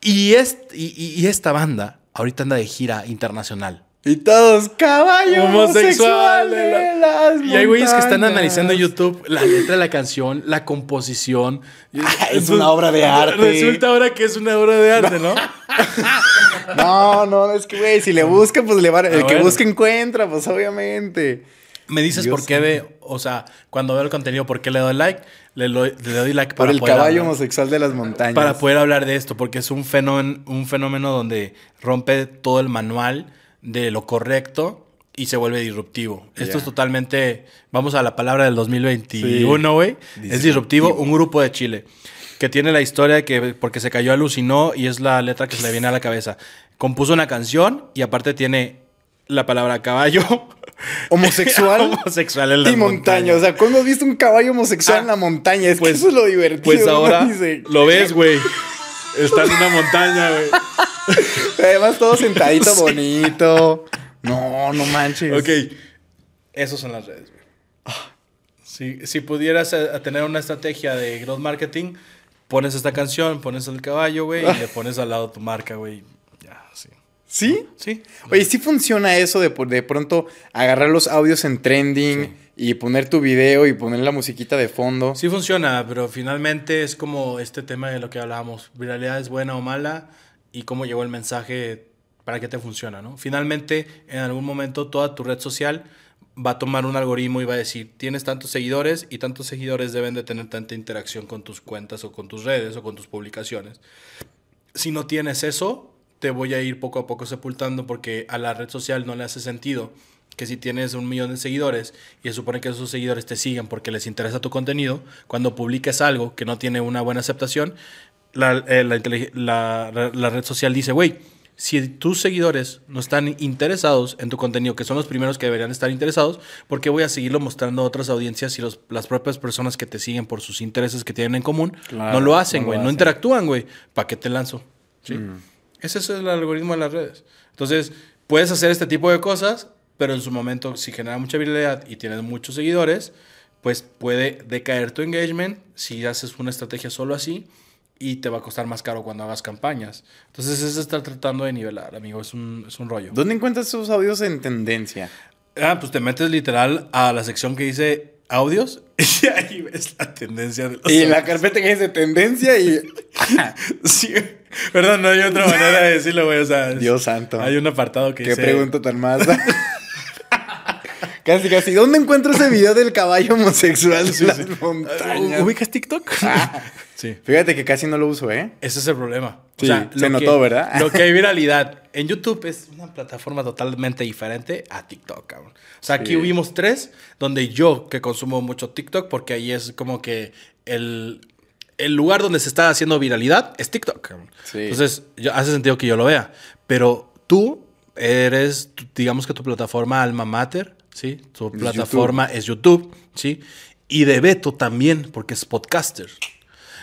Y- y esta banda ahorita anda de gira internacional. Y todos, caballo Homosexual homosexual de de la- las Y hay güeyes que están analizando YouTube la letra de la canción, la composición. Ah, es una obra de arte. Resulta ahora que es una obra de arte, ¿no? No, no, es que, güey, si le busca, pues le va. El Ah, que busca encuentra, pues obviamente. Me dices por qué ve, o sea, cuando veo el contenido, ¿por qué le doy like? Le, lo- le doy like Por para el poder caballo hablar. homosexual de las montañas. para poder hablar de esto, porque es un fenómeno, un fenómeno donde rompe todo el manual de lo correcto y se vuelve disruptivo. Esto es totalmente, vamos a la palabra del 2021, güey. Es disruptivo, un grupo de Chile que tiene la historia de que porque se cayó alucinó y es la letra que se le viene a la cabeza. Compuso una canción y aparte tiene la palabra caballo Homosexual homosexual en las y montaña. O sea, ¿cuándo has visto un caballo homosexual Ah, en la montaña? Es pues- que eso es lo divertido. Pues ahora dice- lo ves, güey. Está en una montaña, güey. Además, todo sentadito Sí. bonito. No, no manches. Ok, esos son las redes, güey. Si, si pudieras eh, tener una estrategia de growth marketing, pones esta canción, pones el caballo, güey, y le pones al lado tu marca, güey. Ya, sí. ¿Sí? Sí. Oye, ¿sí funciona eso de, de pronto agarrar los audios en trending y poner tu video y poner la musiquita de fondo? Sí funciona, pero finalmente es como este tema de lo que hablábamos. Viralidad es buena o mala y cómo llegó el mensaje para qué te funciona, ¿no? Finalmente, en algún momento, toda tu red social va a tomar un algoritmo y va a decir, tienes tantos seguidores y tantos seguidores deben de tener tanta interacción con tus cuentas o con tus redes o con tus publicaciones. Si no tienes eso, te voy a ir poco a poco sepultando porque a la red social no le hace sentido que si tienes un millón de seguidores y se supone que esos seguidores te siguen porque les interesa tu contenido, cuando publiques algo que no tiene una buena aceptación, la, eh, la la- la red social dice, güey, si tus seguidores no están interesados en tu contenido, que son los primeros que deberían estar interesados, ¿por qué voy a seguirlo mostrando a otras audiencias si los- las propias personas que te siguen por sus intereses que tienen en común Claro, no lo hacen, güey? No, interactúan, güey. ¿Para qué te lanzo? ¿Sí? Ese es el algoritmo de las redes. Entonces, puedes hacer este tipo de cosas, pero en su momento, si genera mucha viralidad y tienes muchos seguidores, pues puede decaer tu engagement si haces una estrategia solo así y te va a costar más caro cuando hagas campañas. Entonces, es estar tratando de nivelar, amigo. Es un, es un rollo. ¿Dónde encuentras esos audios en tendencia? Ah, pues te metes literal a la sección que dice audios y ahí ves la tendencia de los Y en la carpeta que dice tendencia y... Sí, perdón, no hay otra manera de decirlo, güey. O sea, es- Dios santo. Hay un apartado que Qué dice. pregunta tan más. casi, casi. ¿Dónde encuentro ese video del caballo homosexual las montañas? ¿Ubicas TikTok? Sí. Fíjate que casi no lo uso, ¿eh? Ese es el problema. Sí, se notó, ¿verdad? Lo que hay viralidad en YouTube es una plataforma totalmente diferente a TikTok, cabrón. O sea, aquí Sí. hubimos tres, donde yo que consumo mucho TikTok, porque ahí es como que el, el lugar donde se está haciendo viralidad es TikTok, cabrón. Sí. Entonces, yo- hace sentido que yo lo vea. Pero tú eres, digamos que tu plataforma alma mater, ¿sí? Tu Es plataforma es YouTube, ¿sí? Y de Beto también, porque es podcaster.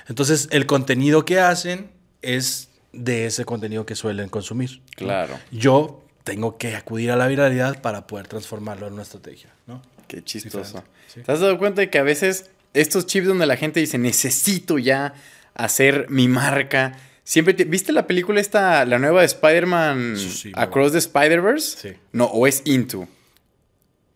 Entonces, el contenido que hacen es de ese contenido que suelen consumir. ¿no? Claro. Yo tengo que acudir a la viralidad para poder transformarlo en una estrategia, ¿no? Qué chistoso. Sí. ¿Te has dado cuenta de que a veces estos chips donde la gente dice, necesito ya hacer mi marca? Siempre te- ¿Viste la película esta, la nueva de Spider-Man Sí, Across the Spider-Verse? Sí. No, o es Into.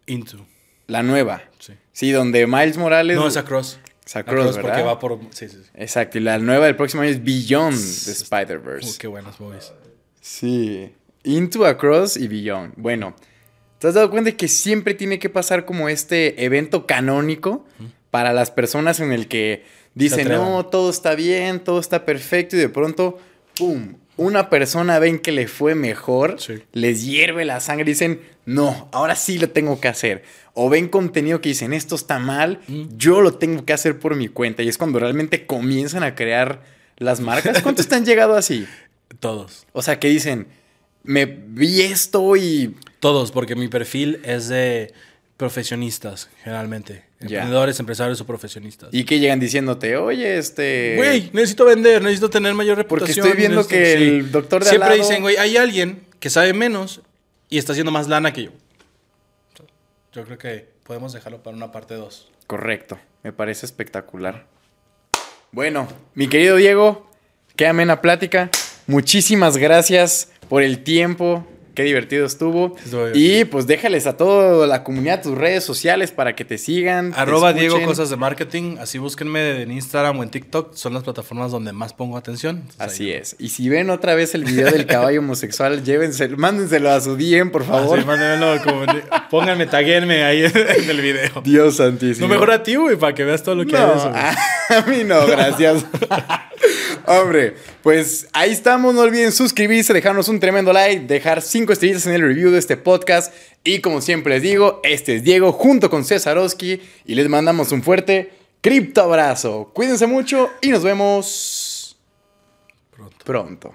Into. La nueva. Sí. Sí, donde Miles Morales... No, es Across. Es Across, porque ¿verdad? va por... Sí, sí, sí. Exacto, y la nueva del próximo año es Beyond the Spider-Verse. Uy, qué buenas movies. Sí. Into, Across y Beyond. Bueno, ¿te has dado cuenta de que siempre tiene que pasar como este evento canónico para las personas en el que dicen, no, todo está bien, todo está perfecto y de pronto, ¡pum! Una persona ven que le fue mejor, Sí. les hierve la sangre y dicen, no, ahora sí lo tengo que hacer. O ven contenido que dicen, esto está mal, yo lo tengo que hacer por mi cuenta. Y es cuando realmente comienzan a crear las marcas. ¿Cuántos te han llegado así? Todos. O sea, que dicen, me vi esto y... Todos, porque mi perfil es de profesionistas, generalmente. Emprendedores, empresarios o profesionistas. Y que llegan diciéndote, oye, este... Güey, necesito vender, necesito tener mayor Porque reputación. estoy viendo necesito- que el doctor de al Siempre lado- dicen, güey, hay alguien que sabe menos y está haciendo más lana que yo. Yo creo que podemos dejarlo para una parte 2. Correcto, me parece espectacular. Bueno, mi querido Diego, qué amena plática. Muchísimas gracias por el tiempo. Qué divertido estuvo. Y pues déjales a toda la comunidad tus redes sociales para que te sigan. te Arroba Diego. Cosas de Marketing. Así búsquenme en Instagram o en TikTok. Son las plataformas donde más pongo atención. Entonces, Así ahí- es. Y si ven otra vez el video del caballo homosexual, llévenselo, mándenselo a su DM, por Ah, favor. sí, mándenmelo como- pónganme, taguenme ahí en el video. Dios santísimo. No, mejor a ti, güey, para que veas todo lo que No, hay de eso. a mí no, gracias. Hombre, pues ahí estamos. No olviden suscribirse, dejarnos un tremendo like, dejar cinco estrellitas en el review de este podcast. Y como siempre les digo, este es Diego junto con Cesarowski y les mandamos un fuerte cripto abrazo. Cuídense mucho y nos vemos Pronto. pronto.